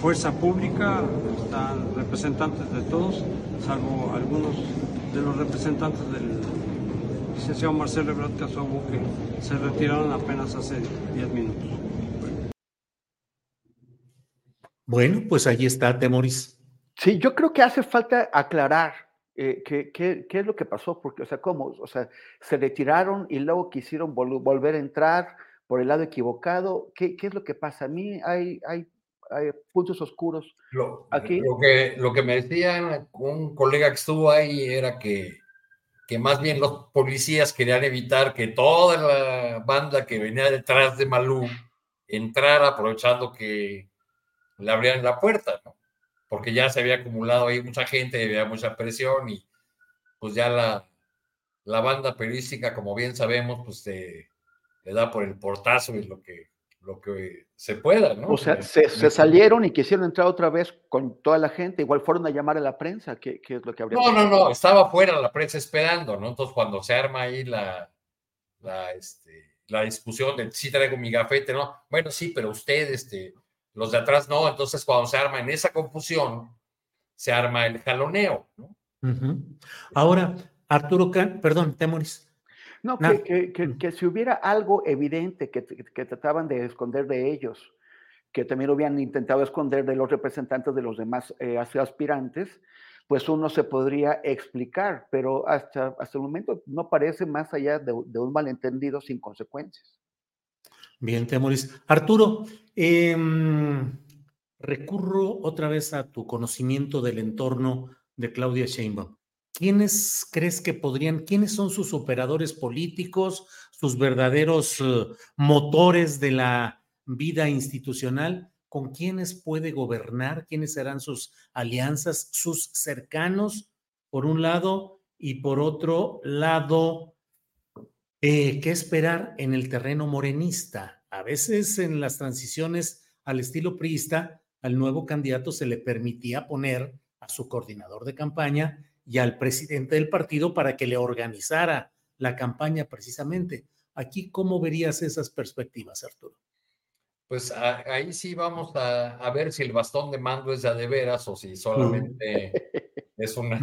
fuerza pública, están representantes de todos, salvo algunos de los representantes del licenciado Marcelo Ebrard Casobo que se retiraron apenas hace 10 minutos. Bueno, pues ahí está, Temoris. Sí, yo creo que hace falta aclarar eh, qué, qué, es lo que pasó, porque, o sea, ¿cómo? O sea, se retiraron y luego quisieron volver a entrar por el lado equivocado. ¿Qué, qué es lo que pasa? A mí hay, hay hay puntos oscuros. Lo, Aquí. Lo, que, lo que me decía un colega que estuvo ahí era que, que más bien los policías querían evitar que toda la banda que venía detrás de Malú entrara aprovechando que le abrían la puerta, ¿no? Porque ya se había acumulado ahí mucha gente, había mucha presión y pues ya la, la banda periodística, como bien sabemos, pues le da por el portazo y lo que lo que se pueda, ¿no? O sea, se, salieron y quisieron entrar otra vez con toda la gente, igual fueron a llamar a la prensa, ¿qué, es lo que habría No, no, no, estaba fuera la prensa esperando, ¿no? Entonces cuando se arma ahí la, la, este, la discusión de si traigo mi gafete, ¿no? Bueno, sí, pero usted, este, los de atrás no, entonces cuando se arma en esa confusión, se arma el jaloneo, ¿no? Ahora, Arturo, perdón, Temoris. No, que, que, que, si hubiera algo evidente que, trataban de esconder de ellos, que también hubieran intentado esconder de los representantes de los demás eh, aspirantes, pues uno se podría explicar, pero hasta, hasta el momento no parece más allá de, un malentendido sin consecuencias. Bien, Temoris. Arturo, em, recurro otra vez a tu conocimiento del entorno de Claudia Sheinbaum. ¿Quiénes crees que podrían, quiénes son sus operadores políticos, sus verdaderos eh, motores de la vida institucional? ¿Con quiénes puede gobernar? ¿Quiénes serán sus alianzas, sus cercanos, por un lado? Y por otro lado, eh, ¿qué esperar en el terreno morenista? A veces en las transiciones al estilo priista, al nuevo candidato se le permitía poner a su coordinador de campaña y al presidente del partido para que le organizara la campaña precisamente. Aquí, ¿cómo verías esas perspectivas, Arturo? Pues ahí sí vamos a, ver si el bastón de mando es ya de veras o si solamente es una,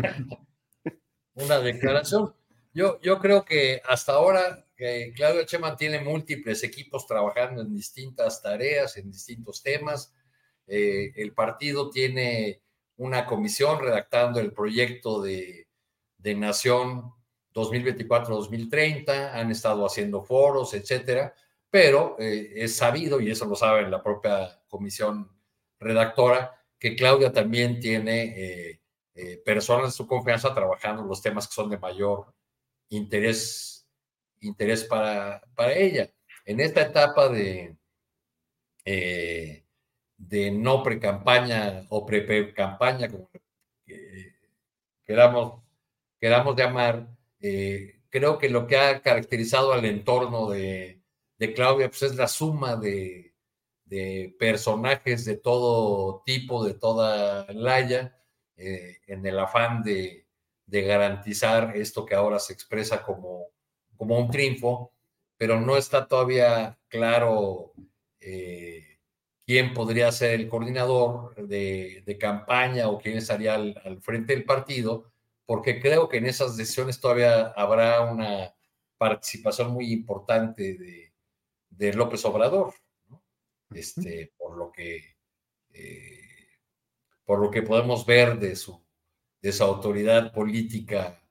una declaración. Yo, yo creo que hasta ahora que Claudio Cheman tiene múltiples equipos trabajando en distintas tareas, en distintos temas. Eh, el partido tiene una comisión redactando el proyecto de, Nación 2024-2030, han estado haciendo foros, etcétera, pero eh, es sabido, y eso lo sabe la propia comisión redactora, que Claudia también tiene eh, eh, personas de su confianza trabajando los temas que son de mayor interés, interés para, para ella. En esta etapa de, de no pre-campaña o pre-campaña, como queramos, queramos llamar, eh, creo que lo que ha caracterizado al entorno de, de Claudia pues es la suma de, de, personajes de todo tipo, de toda laya, eh, en el afán de, de, garantizar esto que ahora se expresa como, como un triunfo, pero no está todavía claro eh, quién podría ser el coordinador de, de campaña o quién estaría al, al, frente del partido, porque creo que en esas decisiones todavía habrá una participación muy importante de, de López Obrador, ¿no? este, por lo que eh, por lo que podemos ver de su, de su autoridad política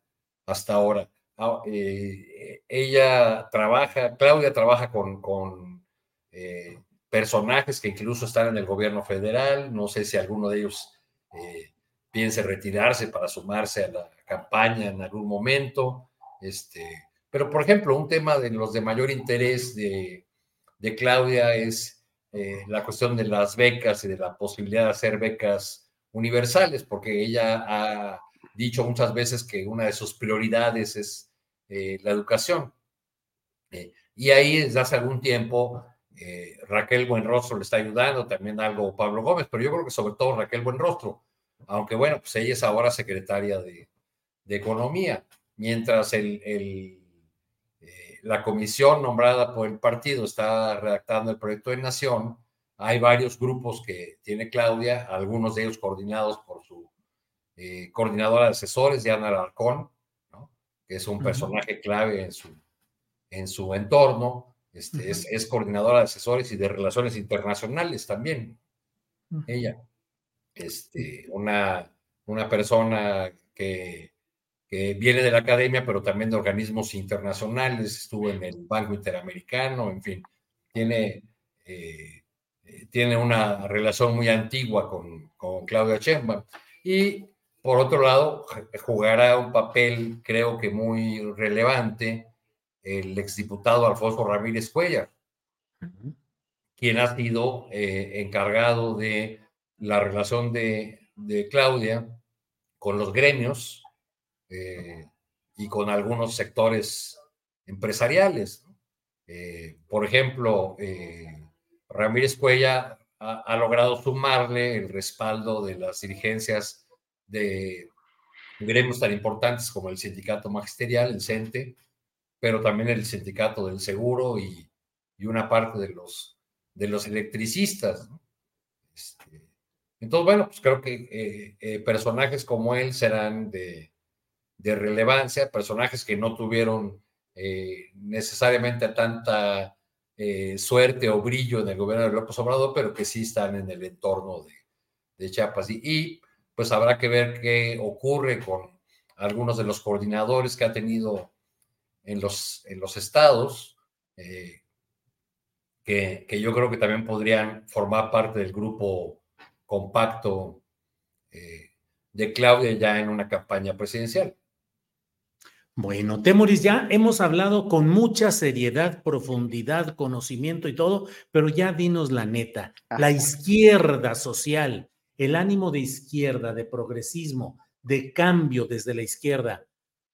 hasta ahora. Ah, eh, ella trabaja, Claudia trabaja con, con eh, personajes que incluso están en el gobierno federal, no sé si alguno de ellos eh, piense retirarse para sumarse a la campaña en algún momento, este, pero por ejemplo, un tema de los de mayor interés de, de Claudia es eh, la cuestión de las becas y de la posibilidad de hacer becas universales, porque ella ha dicho muchas veces que una de sus prioridades es eh, la educación. Eh, y ahí desde hace algún tiempo eh, Raquel Buenrostro le está ayudando, también algo Pablo Gómez, pero yo creo que sobre todo Raquel Buenrostro, aunque bueno, pues ella es ahora secretaria de, de Economía, mientras el, el eh, la comisión nombrada por el partido está redactando el proyecto de nación, hay varios grupos que tiene Claudia, algunos de ellos coordinados por su eh, coordinadora de asesores, Diana Alarcón, ¿no? que es un personaje clave en su, en su entorno, este, uh -huh. es, es, coordinadora de asesores y de relaciones internacionales también, uh -huh. ella. Este, una, una persona que, que, viene de la academia, pero también de organismos internacionales, estuvo en el Banco Interamericano, en fin, tiene, eh, tiene una relación muy antigua con, con Claudia Sheinbaum. Y por otro lado, jugará un papel, creo que muy relevante, el exdiputado Alfonso Ramírez Cuellar, uh -huh. quien ha sido eh, encargado de la relación de, de, Claudia con los gremios eh, y con algunos sectores empresariales. Eh, por ejemplo, Ramírez Cuellar ha, ha, logrado sumarle el respaldo de las dirigencias de gremios tan importantes como el Sindicato Magisterial, el CENTE, pero también el sindicato del seguro y, y una parte de los, de los electricistas. Este, entonces, bueno, pues creo que eh, eh, personajes como él serán de, de, relevancia, personajes que no tuvieron eh, necesariamente tanta suerte o brillo en el gobierno de López Obrador, pero que sí están en el entorno de, de Chiapas. Y, y pues habrá que ver qué ocurre con algunos de los coordinadores que ha tenido en los, en los estados, eh, que, que, yo creo que también podrían formar parte del grupo compacto eh, de Claudia ya en una campaña presidencial. Bueno, Temoris, ya hemos hablado con mucha seriedad, profundidad, conocimiento y todo, pero ya dinos la neta, Ajá. la izquierda social, el ánimo de izquierda, de progresismo, de cambio desde la izquierda,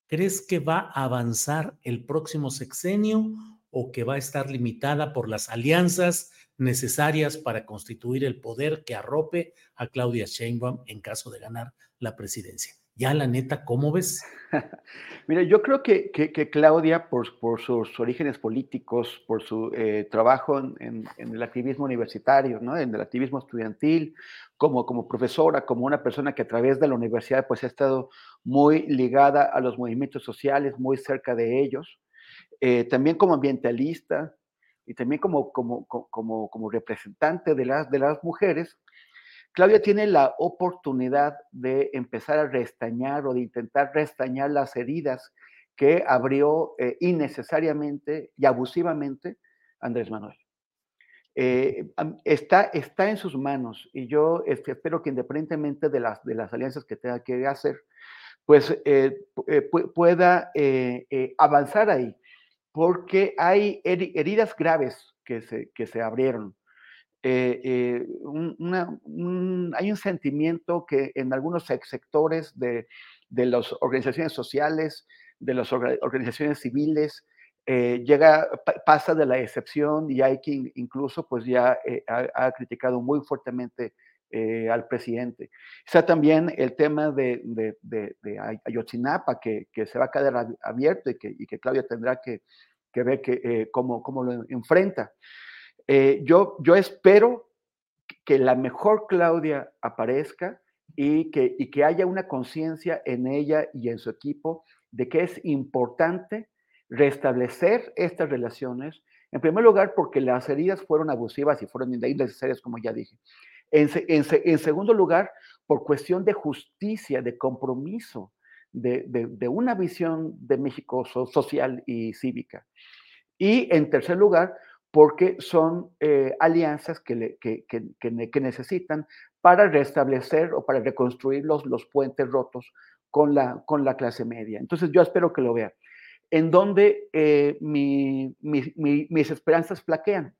¿crees que va a avanzar el próximo sexenio o que va a estar limitada por las alianzas necesarias para constituir el poder que arrope a Claudia Sheinbaum en caso de ganar la presidencia? Ya la neta, ¿cómo ves? Mira, yo creo que, que, que Claudia, por, por, sus orígenes políticos, por su eh, trabajo en, en, en, el activismo universitario, ¿no? en el activismo estudiantil, como, como profesora, como una persona que a través de la universidad pues ha estado muy ligada a los movimientos sociales, muy cerca de ellos, eh, también como ambientalista y también como, como, como, como representante de las, de las mujeres, Claudia tiene la oportunidad de empezar a restañar o de intentar restañar las heridas que abrió eh, innecesariamente y abusivamente Andrés Manuel. Eh, está, está en sus manos y yo este, espero que independientemente de las, de las alianzas que tenga que hacer, pues eh, pueda avanzar ahí, porque hay heridas graves que se, que se abrieron eh, hay un sentimiento que en algunos sectores de, de las organizaciones sociales, de las organizaciones civiles, llega, pasa de la excepción y hay quien incluso pues ya ha, criticado muy fuertemente eh, al presidente. Está también el tema de, de, Ayotzinapa, que, se va a quedar abierto y que, y Claudia tendrá que, ver eh, cómo, lo enfrenta. Eh, yo, yo espero que la mejor Claudia aparezca y que, y que haya una conciencia en ella y en su equipo de que es importante restablecer estas relaciones, en primer lugar porque las heridas fueron abusivas y fueron innecesarias, como ya dije. En, segundo lugar, por cuestión de justicia, de compromiso, de, una visión de México social y cívica. Y en tercer lugar, porque son eh, alianzas que, que, necesitan para restablecer o para reconstruir los, los puentes rotos con la, con la clase media. Entonces yo espero que lo vean. En donde eh, mis esperanzas flaquean.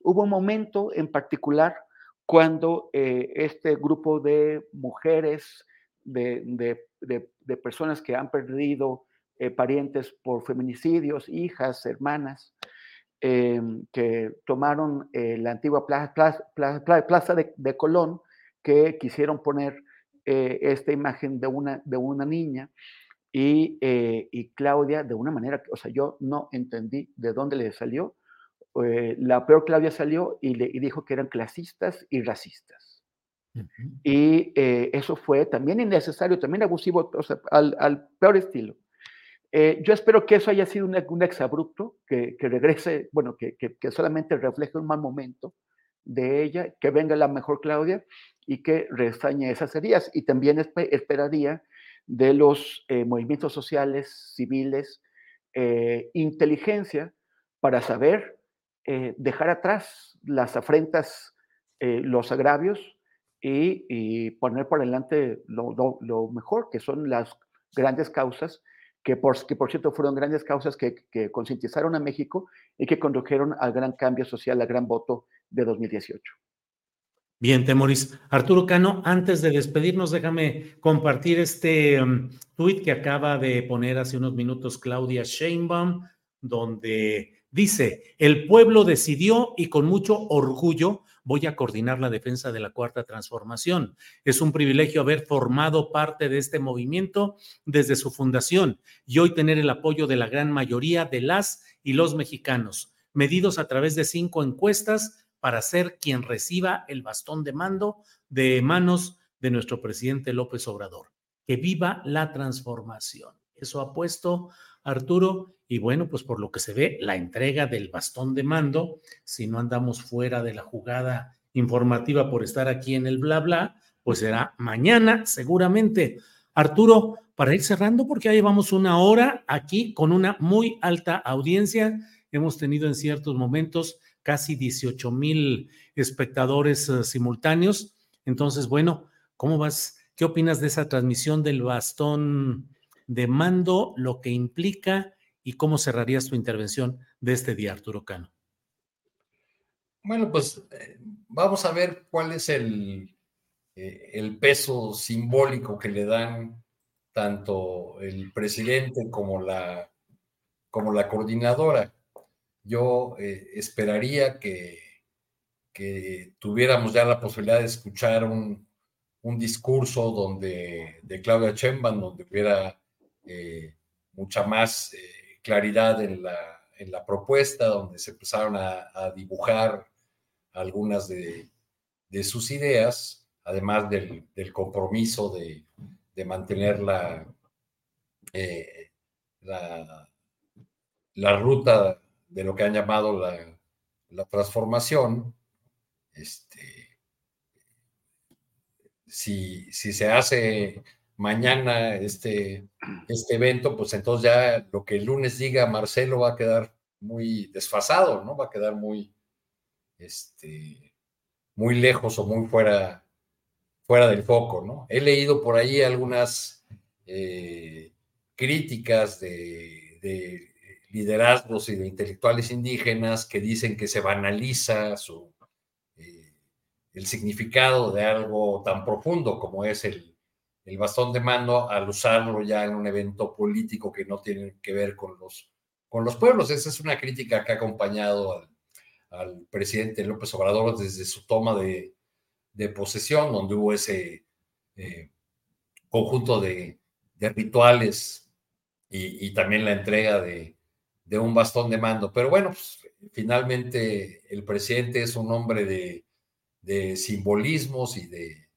Hubo un momento en particular cuando eh, este grupo de mujeres, de, personas que han perdido eh, parientes por feminicidios, hijas, hermanas, em, que tomaron eh, la antigua plaza, de, Colón, que quisieron poner esta imagen de una, de una niña, y, y, Claudia, de una manera, o sea, yo no entendí de dónde le salió, eh, la peor Claudia salió y, le, dijo que eran clasistas y racistas. Y eh, eso fue también innecesario, también abusivo, o sea, al, peor estilo. Eh, yo espero que eso haya sido un, un exabrupto, que, que, regrese, bueno, que, que, solamente refleje un mal momento de ella, que venga la mejor Claudia y que restañe esas heridas. Y también esperaría de los movimientos sociales, civiles, inteligencia para saber eh, dejar atrás las afrentas, eh, los agravios y, poner por delante lo, mejor, que son las grandes causas, que por, que por cierto fueron grandes causas que, que concientizaron a México y que condujeron al gran cambio social, al gran voto de 2018. Bien, Temoris. Arturo Cano, antes de despedirnos, déjame compartir este um, tuit que acaba de poner hace unos minutos Claudia Sheinbaum, donde Dice, el pueblo decidió y con mucho orgullo voy a coordinar la defensa de la cuarta transformación. Es un privilegio haber formado parte de este movimiento desde su fundación y hoy tener el apoyo de la gran mayoría de las y los mexicanos, medidos a través de cinco encuestas para ser quien reciba el bastón de mando de manos de nuestro presidente López Obrador. Que viva la transformación. Eso ha puesto Arturo y bueno, pues por lo que se ve, la entrega del bastón de mando, si no andamos fuera de la jugada informativa por estar aquí en el bla bla, pues será mañana seguramente. Arturo, para ir cerrando, porque ya llevamos una hora aquí con una muy alta audiencia. Hemos tenido en ciertos momentos casi 18 mil espectadores eh, simultáneos. Entonces, bueno, ¿cómo vas? ¿Qué opinas de esa transmisión del bastón de mando, lo que implica y cómo cerrarías tu intervención de este día, Arturo Cano. Bueno, pues eh, vamos a ver cuál es el, eh, el peso simbólico que le dan tanto el presidente como la, como la coordinadora. Yo eh, esperaría que, que, tuviéramos ya la posibilidad de escuchar un, un discurso donde, de Claudia Chemban, donde hubiera mucha más claridad en la, en la propuesta, donde se empezaron a, dibujar algunas de, sus ideas, además del, compromiso de, mantener la, eh, la, la, ruta de lo que han llamado la, la transformación. Este, si, si se hace mañana este, este evento, pues entonces ya lo que el lunes diga Marcelo va a quedar muy desfasado, ¿no? Va a quedar muy, este, muy lejos o muy fuera, fuera del foco, ¿no? He leído por ahí algunas eh, críticas de, de, liderazgos y de intelectuales indígenas que dicen que se banaliza su, eh, el significado de algo tan profundo como es el, el bastón de mando al usarlo ya en un evento político que no tiene que ver con los, con los pueblos. Esa es una crítica que ha acompañado al, presidente López Obrador desde su toma de, de posesión, donde hubo ese eh, conjunto de, rituales y, también la entrega de, de, un bastón de mando. Pero bueno, pues, finalmente el presidente es un hombre de, de simbolismos y de,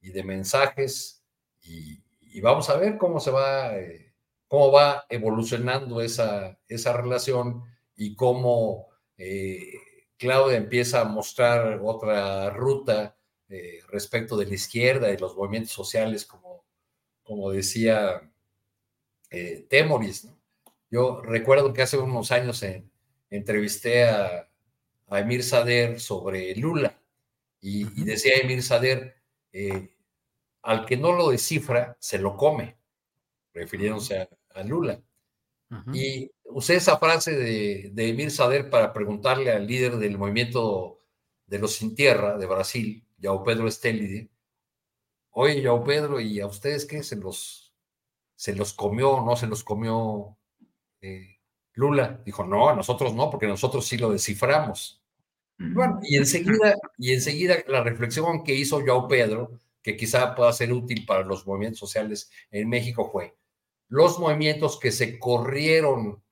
y de mensajes y, y, vamos a ver cómo se va, eh, cómo va evolucionando esa, esa relación y cómo eh, Claudia empieza a mostrar otra ruta eh, respecto de la izquierda y los movimientos sociales, como, como decía Temoris. ¿no? Yo recuerdo que hace unos años entrevisté a, a, Emir Sader sobre Lula y, y decía Emir Sader, eh, al que no lo descifra, se lo come, refiriéndose a, a Lula. Uh -huh. Y usé esa frase de, de Emir Sader para preguntarle al líder del movimiento de los sin tierra de Brasil, Yao Pedro Estelide, oye, Yao Pedro, ¿y a ustedes qué? ¿Se los, se los comió o no se los comió eh, Lula? Dijo, no, a nosotros no, porque nosotros sí lo desciframos. Bueno, y enseguida, y enseguida la reflexión que hizo Yao Pedro, que quizá pueda ser útil para los movimientos sociales en México, fue los movimientos que se corrieron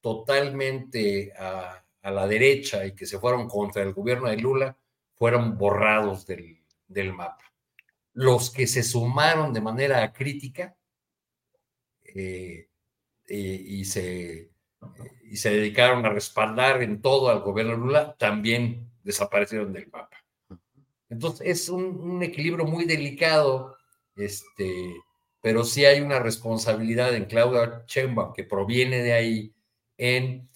totalmente a, la derecha y que se fueron contra el gobierno de Lula fueron borrados del, del mapa. Los que se sumaron de manera crítica eh, eh, y, se, y se dedicaron a respaldar en todo al gobierno de Lula también desaparecieron del mapa. Entonces es un, equilibrio muy delicado, este, pero sí hay una responsabilidad en Claudia Sheinbaum que proviene de ahí en,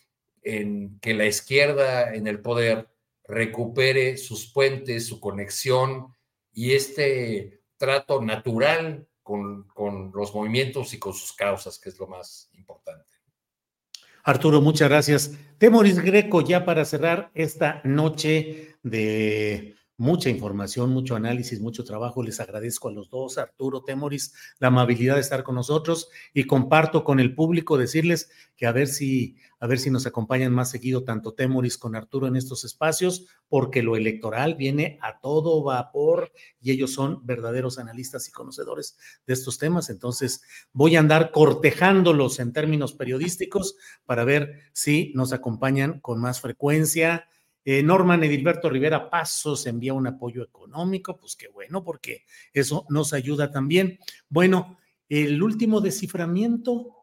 en que la izquierda en el poder recupere sus puentes, su conexión y este trato natural con, con, los movimientos y con sus causas, que es lo más importante. Arturo, muchas gracias. Temoris Greco, ya para cerrar esta noche de mucha información, mucho análisis, mucho trabajo. Les agradezco a los dos, Arturo, Temoris, la amabilidad de estar con nosotros y comparto con el público decirles que a ver si, a ver si nos acompañan más seguido tanto Temoris con Arturo en estos espacios, porque lo electoral viene a todo vapor y ellos son verdaderos analistas y conocedores de estos temas. Entonces voy a andar cortejándolos en términos periodísticos para ver si nos acompañan con más frecuencia eh, Norman Edilberto Rivera Pasos envía un apoyo económico, pues qué bueno, porque eso nos ayuda también. Bueno, el último desciframiento,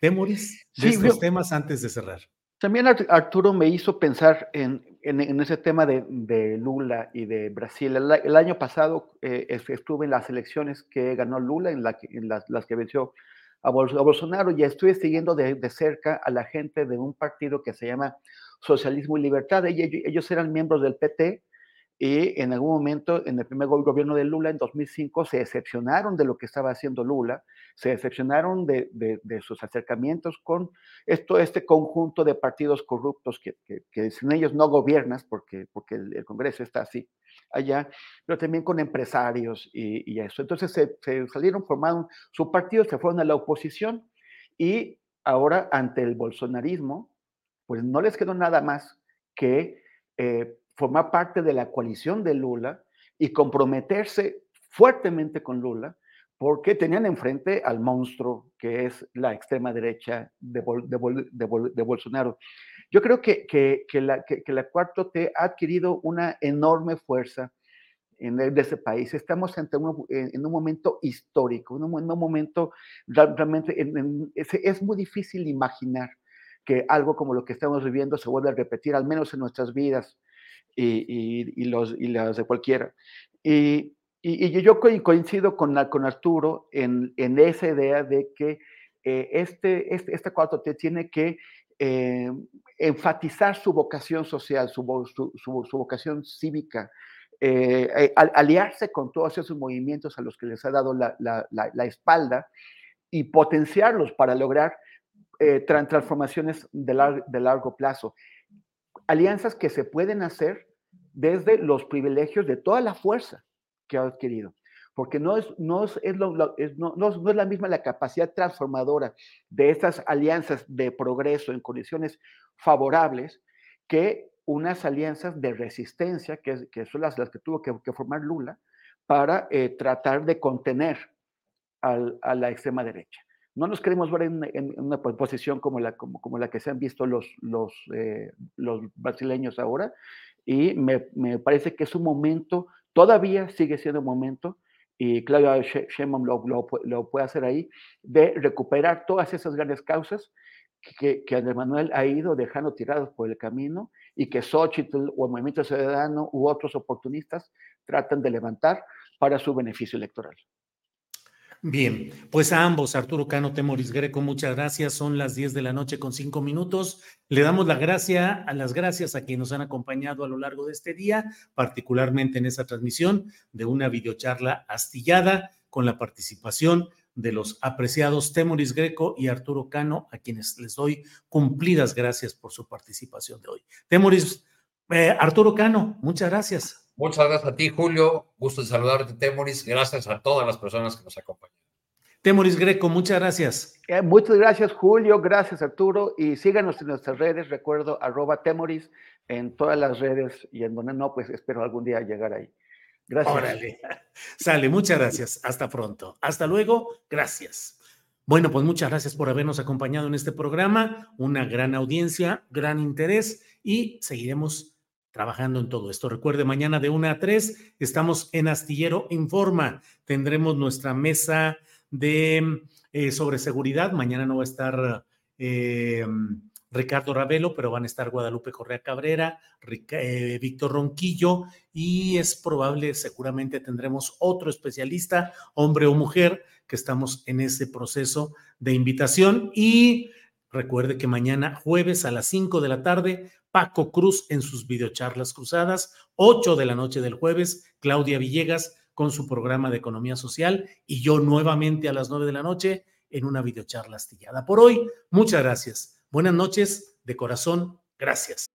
Temoris, de sí, estos yo, temas antes de cerrar. También Arturo me hizo pensar en, en, en ese tema de, de, Lula y de Brasil. El, el año pasado eh, estuve en las elecciones que ganó Lula, en, la, en las, las, que venció a, Bolsonaro, y estuve siguiendo de, de cerca a la gente de un partido que se llama Socialismo y Libertad. Ellos eran miembros del PT y en algún momento, en el primer gobierno de Lula, en 2005, se decepcionaron de lo que estaba haciendo Lula, se decepcionaron de, de, de sus acercamientos con esto, este conjunto de partidos corruptos que, que, que sin ellos no gobiernas, porque, porque el, el, Congreso está así allá, pero también con empresarios y, y eso. Entonces se, se salieron, formaron su partido, se fueron a la oposición y ahora ante el bolsonarismo, pues no les quedó nada más que eh, formar parte de la coalición de Lula y comprometerse fuertemente con Lula, porque tenían enfrente al monstruo que es la extrema derecha de, Bol, de, Bol, de, Bol, de Bolsonaro. Yo creo que, que, que la, que, la, cuarto T ha adquirido una enorme fuerza en ese país. Estamos ante un, en, un momento histórico, en un, en un momento realmente en, en, es, es, muy difícil imaginar que algo como lo que estamos viviendo se vuelve a repetir, al menos en nuestras vidas y, los, y las de cualquiera. Y, yo coincido con, con Arturo en, en, esa idea de que eh, este, este, este 4T tiene que eh, enfatizar su vocación social, su, su, su, vocación cívica, eh, eh aliarse con todos esos movimientos a los que les ha dado la, la espalda y potenciarlos para lograr eh, transformaciones de, lar de, largo plazo. Alianzas que se pueden hacer desde los privilegios de toda la fuerza que ha adquirido. Porque no es, no es, no, es la misma la capacidad transformadora de estas alianzas de progreso en condiciones favorables que unas alianzas de resistencia, que, son las, las, que tuvo que, formar Lula, para eh, tratar de contener a la extrema derecha. No nos queremos ver en, una posición como la, como, la que se han visto los, los, eh, los brasileños ahora, y me, me, parece que es un momento, todavía sigue siendo un momento, y Claudia Sheinbaum lo, lo, lo, puede hacer ahí, de recuperar todas esas grandes causas que, que Andrés Manuel ha ido dejando tirados por el camino y que Xochitl o el Movimiento Ciudadano u otros oportunistas tratan de levantar para su beneficio electoral. Bien, pues a ambos, Arturo Cano, Temoris Greco, muchas gracias. Son las 10 de la noche con cinco minutos. Le damos la gracia, a las gracias a quienes nos han acompañado a lo largo de este día, particularmente en esa transmisión de una videocharla astillada con la participación de los apreciados Temoris Greco y Arturo Cano, a quienes les doy cumplidas gracias por su participación de hoy. Temoris, eh, Arturo Cano, muchas gracias. Muchas gracias a ti, Julio. Gusto de saludarte, Temoris. Gracias a todas las personas que nos acompañan. Temoris Greco, muchas gracias. Eh, muchas gracias, Julio. Gracias, Arturo. Y síganos en nuestras redes. Recuerdo, arroba Temoris en todas las redes y en donde no, pues espero algún día llegar ahí. Gracias. Órale. Sale, muchas gracias. Hasta pronto. Hasta luego. Gracias. Bueno, pues muchas gracias por habernos acompañado en este programa. Una gran audiencia, gran interés y seguiremos trabajando en todo esto. Recuerde, mañana de 1 a 3 estamos en Astillero Informa. Tendremos nuestra mesa de eh, sobre seguridad. Mañana no va a estar eh, Ricardo Ravelo, pero van a estar Guadalupe Correa Cabrera, eh, Víctor Ronquillo y es probable, seguramente tendremos otro especialista, hombre o mujer, que estamos en ese proceso de invitación y Recuerde que mañana jueves a las 5 de la tarde Paco Cruz en sus videocharlas cruzadas, 8 de la noche del jueves, Claudia Villegas con su programa de economía social y yo nuevamente a las 9 de la noche en una videocharla astillada. Por hoy, muchas gracias. Buenas noches, de corazón, gracias.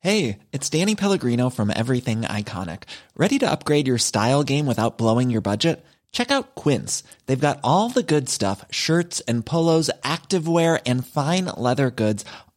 Hey, it's Danny Pellegrino from Everything Iconic. ¿Ready to upgrade your style game without blowing your budget? Check out Quince. They've got all the good stuff, shirts and polos, activewear and fine leather goods